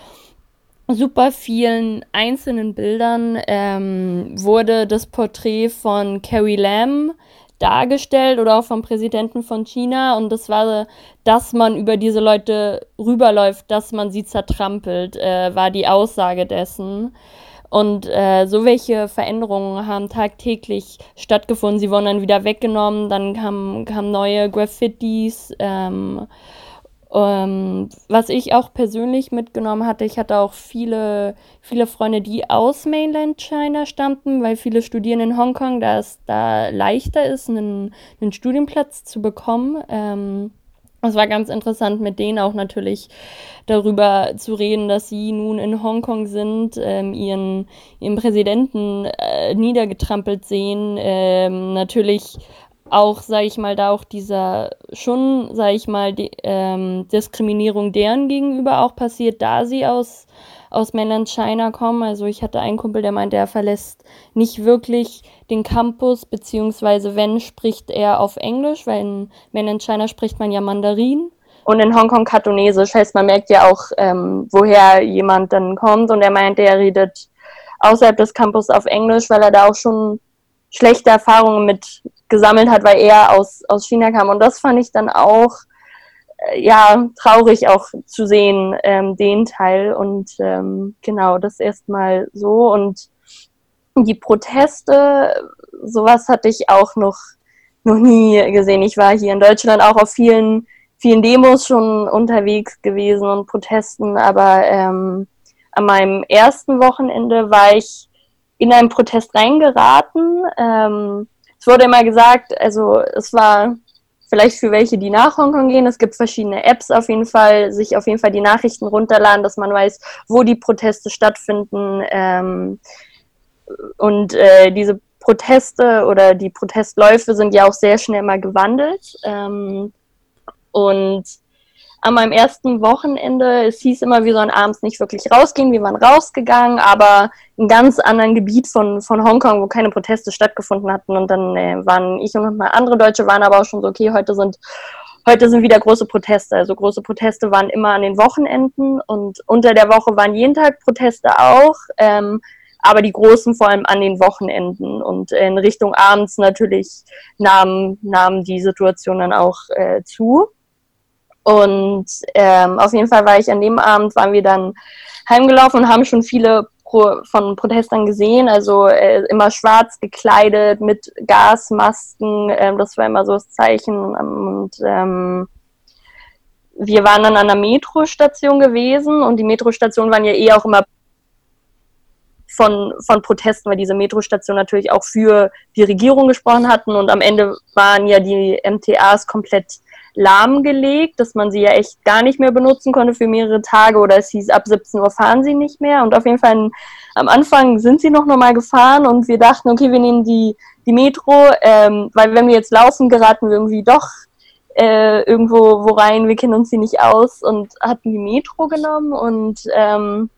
super vielen einzelnen Bildern ähm, wurde das Porträt von Carrie Lam dargestellt oder auch vom Präsidenten von China und das war, dass man über diese Leute rüberläuft, dass man sie zertrampelt, äh, war die Aussage dessen. Und äh, so welche Veränderungen haben tagtäglich stattgefunden. Sie wurden dann wieder weggenommen, dann kamen, kamen neue Graffitis. Ähm, ähm, was ich auch persönlich mitgenommen hatte, ich hatte auch viele, viele Freunde, die aus Mainland China stammten, weil viele studieren in Hongkong, da es da leichter ist, einen, einen Studienplatz zu bekommen. Ähm, es war ganz interessant, mit denen auch natürlich darüber zu reden, dass sie nun in Hongkong sind, ähm, ihren, ihren Präsidenten äh, niedergetrampelt sehen. Ähm, natürlich auch, sage ich mal, da auch dieser schon, sage ich mal, die, ähm, Diskriminierung deren gegenüber auch passiert, da sie aus aus Mainland China kommen. Also ich hatte einen Kumpel, der meint, er verlässt nicht wirklich den Campus, beziehungsweise wenn, spricht er auf Englisch, weil in Mainland China spricht man ja Mandarin. Und in Hongkong Kantonesisch, heißt man merkt ja auch, ähm, woher jemand dann kommt. Und er meint, er redet außerhalb des Campus auf Englisch, weil er da auch schon schlechte Erfahrungen mit gesammelt hat, weil er aus, aus China kam. Und das fand ich dann auch ja, traurig auch zu sehen, ähm, den Teil. Und ähm, genau, das erstmal so. Und die Proteste, sowas hatte ich auch noch, noch nie gesehen. Ich war hier in Deutschland auch auf vielen, vielen Demos schon unterwegs gewesen und Protesten, aber ähm, an meinem ersten Wochenende war ich in einen Protest reingeraten. Ähm, es wurde immer gesagt, also es war vielleicht für welche, die nach Hongkong gehen. Es gibt verschiedene Apps auf jeden Fall, sich auf jeden Fall die Nachrichten runterladen, dass man weiß, wo die Proteste stattfinden. Ähm, und äh, diese Proteste oder die Protestläufe sind ja auch sehr schnell mal gewandelt. Ähm, und an meinem ersten Wochenende, es hieß immer, wir sollen abends nicht wirklich rausgehen, wir waren rausgegangen, aber in ganz anderen Gebiet von, von Hongkong, wo keine Proteste stattgefunden hatten. Und dann äh, waren ich und mal andere Deutsche waren aber auch schon so, okay, heute sind heute sind wieder große Proteste. Also große Proteste waren immer an den Wochenenden und unter der Woche waren jeden Tag Proteste auch. Ähm, aber die großen vor allem an den Wochenenden und in Richtung abends natürlich nahm, nahm die Situation dann auch äh, zu. Und ähm, auf jeden Fall war ich an dem Abend, waren wir dann heimgelaufen und haben schon viele Pro von Protestern gesehen, also äh, immer schwarz gekleidet mit Gasmasken, äh, das war immer so das Zeichen. Und ähm, wir waren dann an der Metrostation gewesen und die Metrostationen waren ja eh auch immer von, von Protesten, weil diese Metrostation natürlich auch für die Regierung gesprochen hatten. Und am Ende waren ja die MTAs komplett lahmgelegt, dass man sie ja echt gar nicht mehr benutzen konnte für mehrere Tage oder es hieß, ab 17 Uhr fahren sie nicht mehr. Und auf jeden Fall am Anfang sind sie noch normal gefahren und wir dachten, okay, wir nehmen die, die Metro, ähm, weil wenn wir jetzt laufen, geraten wir irgendwie doch äh, irgendwo wo rein, wir kennen uns sie nicht aus und hatten die Metro genommen und ähm,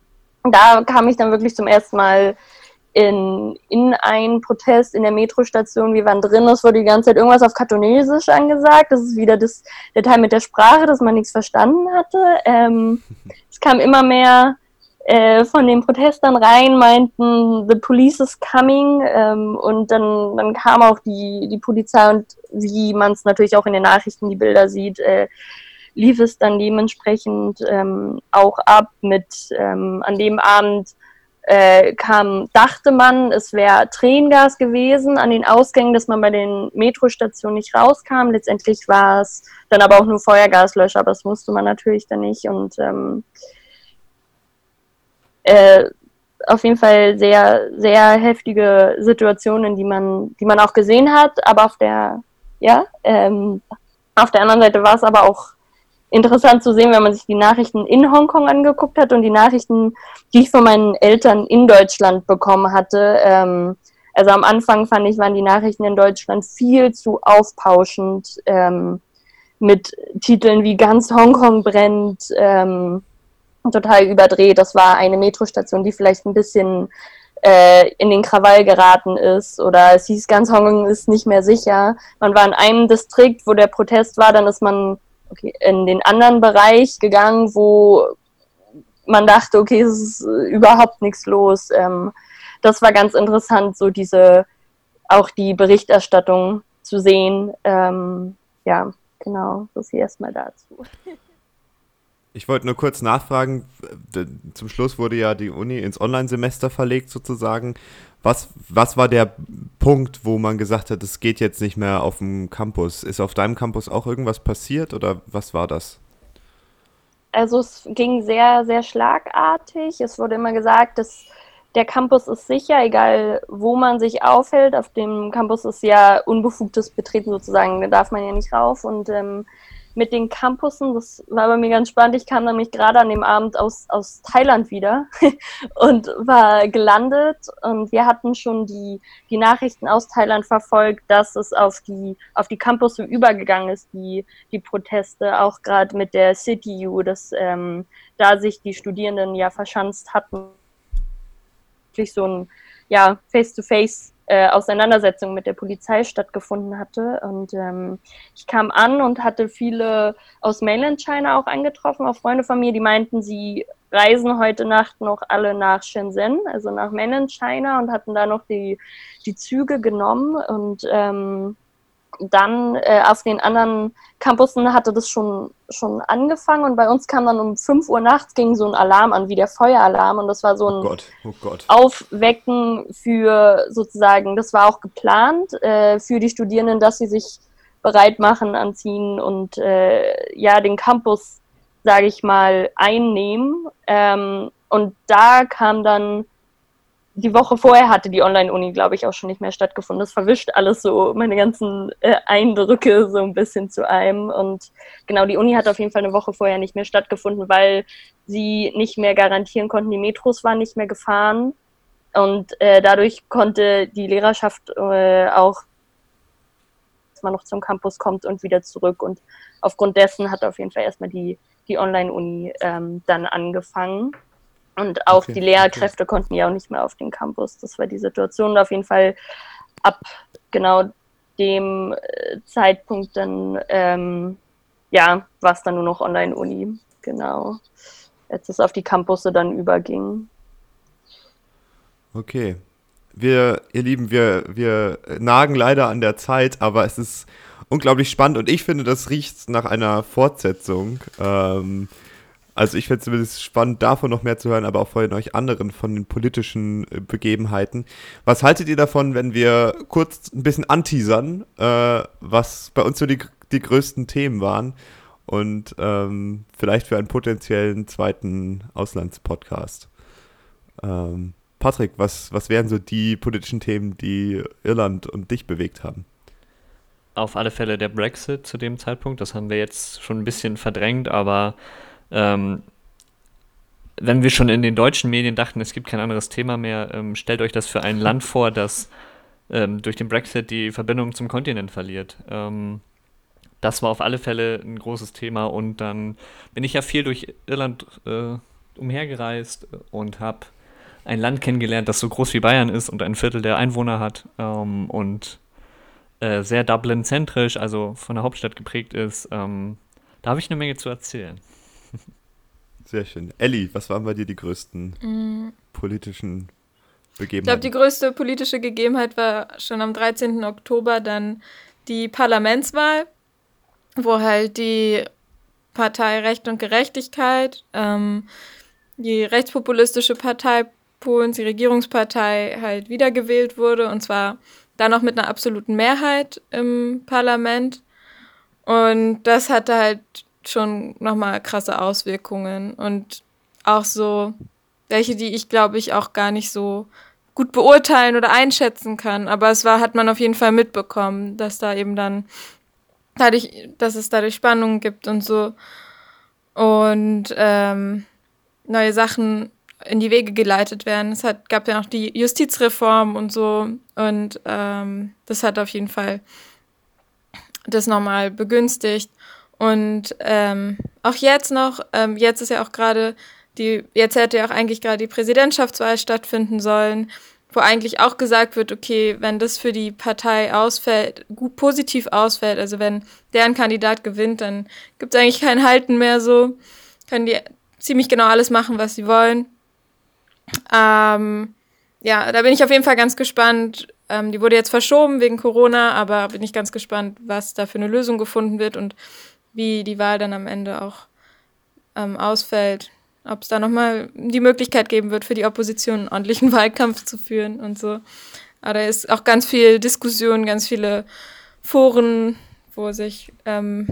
da kam ich dann wirklich zum ersten Mal in, in einen Protest in der Metrostation. Wir waren drin, es wurde die ganze Zeit irgendwas auf Katonesisch angesagt. Das ist wieder das, der Teil mit der Sprache, dass man nichts verstanden hatte. Ähm, es kam immer mehr äh, von den Protestern rein, meinten, the police is coming. Ähm, und dann, dann kam auch die, die Polizei und wie man es natürlich auch in den Nachrichten, die Bilder sieht, äh, lief es dann dementsprechend ähm, auch ab mit ähm, an dem Abend äh, kam, dachte man, es wäre Tränengas gewesen an den Ausgängen, dass man bei den Metrostationen nicht rauskam. Letztendlich war es dann aber auch nur Feuergaslöscher, aber das wusste man natürlich dann nicht. Und ähm, äh, auf jeden Fall sehr, sehr heftige Situationen, die man, die man auch gesehen hat. Aber auf der, ja, ähm, auf der anderen Seite war es aber auch interessant zu sehen, wenn man sich die Nachrichten in Hongkong angeguckt hat und die Nachrichten, die ich von meinen Eltern in Deutschland bekommen hatte. Ähm, also am Anfang fand ich, waren die Nachrichten in Deutschland viel zu aufpauschend ähm, mit Titeln wie ganz Hongkong brennt, ähm, total überdreht. Das war eine Metrostation, die vielleicht ein bisschen äh, in den Krawall geraten ist oder es hieß, ganz Hongkong ist nicht mehr sicher. Man war in einem Distrikt, wo der Protest war, dann ist man okay, in den anderen Bereich gegangen, wo man dachte, okay, es ist überhaupt nichts los. Ähm, das war ganz interessant, so diese, auch die Berichterstattung zu sehen. Ähm, ja, genau, so viel erstmal dazu.
Ich wollte nur kurz nachfragen, zum Schluss wurde ja die Uni ins Online-Semester verlegt sozusagen. Was, was war der Punkt, wo man gesagt hat, es geht jetzt nicht mehr auf dem Campus? Ist auf deinem Campus auch irgendwas passiert oder was war das?
Also es ging sehr, sehr schlagartig. Es wurde immer gesagt, dass der Campus ist sicher, egal wo man sich aufhält. Auf dem Campus ist ja unbefugtes Betreten sozusagen, da darf man ja nicht rauf. Und ähm, mit den Campussen. Das war bei mir ganz spannend. Ich kam nämlich gerade an dem Abend aus, aus Thailand wieder und war gelandet und wir hatten schon die, die Nachrichten aus Thailand verfolgt, dass es auf die, auf die Campusse übergegangen ist, die, die Proteste, auch gerade mit der CityU, dass ähm, da sich die Studierenden ja verschanzt hatten. Wirklich so ein ja, Face-to-Face äh, Auseinandersetzung mit der Polizei stattgefunden hatte. Und ähm, ich kam an und hatte viele aus Mainland China auch angetroffen, auch Freunde von mir, die meinten, sie reisen heute Nacht noch alle nach Shenzhen, also nach Mainland China und hatten da noch die, die Züge genommen. Und ähm, dann äh, auf den anderen Campussen hatte das schon, schon angefangen und bei uns kam dann um 5 Uhr nachts ging so ein Alarm an, wie der Feueralarm und das war so ein
oh Gott, oh Gott.
Aufwecken für sozusagen, das war auch geplant äh, für die Studierenden, dass sie sich bereit machen, anziehen und äh, ja, den Campus, sage ich mal, einnehmen. Ähm, und da kam dann die Woche vorher hatte die Online-Uni, glaube ich, auch schon nicht mehr stattgefunden. Das verwischt alles so, meine ganzen äh, Eindrücke so ein bisschen zu einem. Und genau, die Uni hat auf jeden Fall eine Woche vorher nicht mehr stattgefunden, weil sie nicht mehr garantieren konnten, die Metros waren nicht mehr gefahren. Und äh, dadurch konnte die Lehrerschaft äh, auch, man noch zum Campus kommt und wieder zurück. Und aufgrund dessen hat auf jeden Fall erstmal die, die Online-Uni ähm, dann angefangen. Und auch okay, die Lehrkräfte okay. konnten ja auch nicht mehr auf den Campus. Das war die Situation. Und auf jeden Fall ab genau dem äh, Zeitpunkt dann, ähm, ja, war es dann nur noch Online-Uni. Genau. Als es auf die Campusse dann überging.
Okay. Wir, ihr Lieben, wir, wir nagen leider an der Zeit, aber es ist unglaublich spannend und ich finde, das riecht nach einer Fortsetzung. Ähm, also ich fände es spannend, davon noch mehr zu hören, aber auch von euch anderen, von den politischen äh, Begebenheiten. Was haltet ihr davon, wenn wir kurz ein bisschen anteasern, äh, was bei uns so die, die größten Themen waren und ähm, vielleicht für einen potenziellen zweiten Auslandspodcast? Ähm, Patrick, was, was wären so die politischen Themen, die Irland und dich bewegt haben?
Auf alle Fälle der Brexit zu dem Zeitpunkt. Das haben wir jetzt schon ein bisschen verdrängt, aber ähm, wenn wir schon in den deutschen Medien dachten, es gibt kein anderes Thema mehr, ähm, stellt euch das für ein Land vor, das ähm, durch den Brexit die Verbindung zum Kontinent verliert. Ähm, das war auf alle Fälle ein großes Thema und dann bin ich ja viel durch Irland äh, umhergereist und habe ein Land kennengelernt, das so groß wie Bayern ist und ein Viertel der Einwohner hat ähm, und äh, sehr Dublin-zentrisch, also von der Hauptstadt geprägt ist. Ähm, da habe ich eine Menge zu erzählen.
Sehr schön. Elli, was waren bei dir die größten mm. politischen Begebenheiten?
Ich glaube, die größte politische Gegebenheit war schon am 13. Oktober dann die Parlamentswahl, wo halt die Partei Recht und Gerechtigkeit, ähm, die rechtspopulistische Partei Polens, die Regierungspartei, halt wiedergewählt wurde und zwar dann noch mit einer absoluten Mehrheit im Parlament. Und das hatte halt schon nochmal krasse Auswirkungen und auch so welche, die ich glaube ich auch gar nicht so gut beurteilen oder einschätzen kann. Aber es war, hat man auf jeden Fall mitbekommen, dass da eben dann dadurch, dass es dadurch Spannungen gibt und so und ähm, neue Sachen in die Wege geleitet werden. Es hat, gab ja noch die Justizreform und so und ähm, das hat auf jeden Fall das nochmal begünstigt. Und ähm, auch jetzt noch, ähm, jetzt ist ja auch gerade die, jetzt hätte ja auch eigentlich gerade die Präsidentschaftswahl stattfinden sollen, wo eigentlich auch gesagt wird, okay, wenn das für die Partei ausfällt, gut positiv ausfällt, also wenn deren Kandidat gewinnt, dann gibt es eigentlich kein Halten mehr so. Können die ziemlich genau alles machen, was sie wollen. Ähm, ja, da bin ich auf jeden Fall ganz gespannt. Ähm, die wurde jetzt verschoben wegen Corona, aber bin ich ganz gespannt, was da für eine Lösung gefunden wird und wie die Wahl dann am Ende auch ähm, ausfällt. Ob es da nochmal die Möglichkeit geben wird, für die Opposition einen ordentlichen Wahlkampf zu führen und so. Aber da ist auch ganz viel Diskussion, ganz viele Foren, wo sich ähm,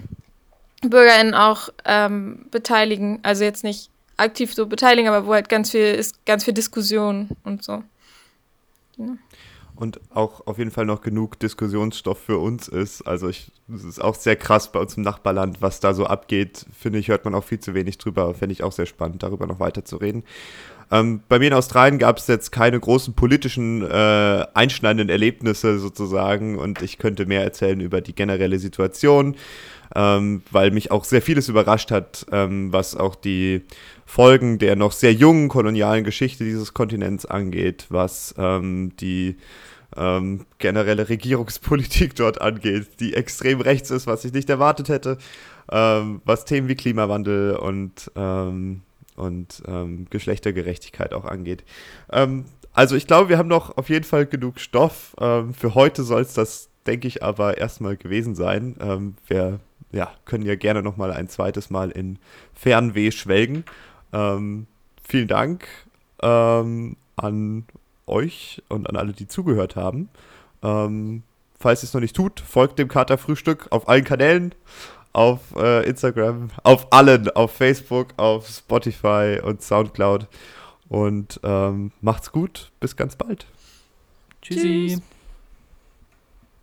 BürgerInnen auch ähm, beteiligen. Also jetzt nicht aktiv so beteiligen, aber wo halt ganz viel ist, ganz viel Diskussion und so.
Ja und auch auf jeden Fall noch genug Diskussionsstoff für uns ist. Also es ist auch sehr krass bei uns im Nachbarland, was da so abgeht. Finde ich, hört man auch viel zu wenig drüber. Fände ich auch sehr spannend, darüber noch weiter zu reden. Ähm, bei mir in Australien gab es jetzt keine großen politischen äh, einschneidenden Erlebnisse sozusagen und ich könnte mehr erzählen über die generelle Situation, ähm, weil mich auch sehr vieles überrascht hat, ähm, was auch die Folgen der noch sehr jungen kolonialen Geschichte dieses Kontinents angeht, was ähm, die ähm, generelle Regierungspolitik dort angeht, die extrem rechts ist, was ich nicht erwartet hätte, ähm, was Themen wie Klimawandel und, ähm, und ähm, Geschlechtergerechtigkeit auch angeht. Ähm, also ich glaube, wir haben noch auf jeden Fall genug Stoff. Ähm, für heute soll es das, denke ich, aber erstmal gewesen sein. wir ja, können ja gerne noch mal ein zweites Mal in Fernweh schwelgen. vielen Dank an euch und an alle, die zugehört haben. Ähm, falls ihr es noch nicht tut, folgt dem Kater Frühstück auf allen Kanälen, auf äh, Instagram, auf allen, auf Facebook, auf Spotify und Soundcloud. Und ähm, macht's gut, bis ganz bald.
Tschüssi. Tschüss.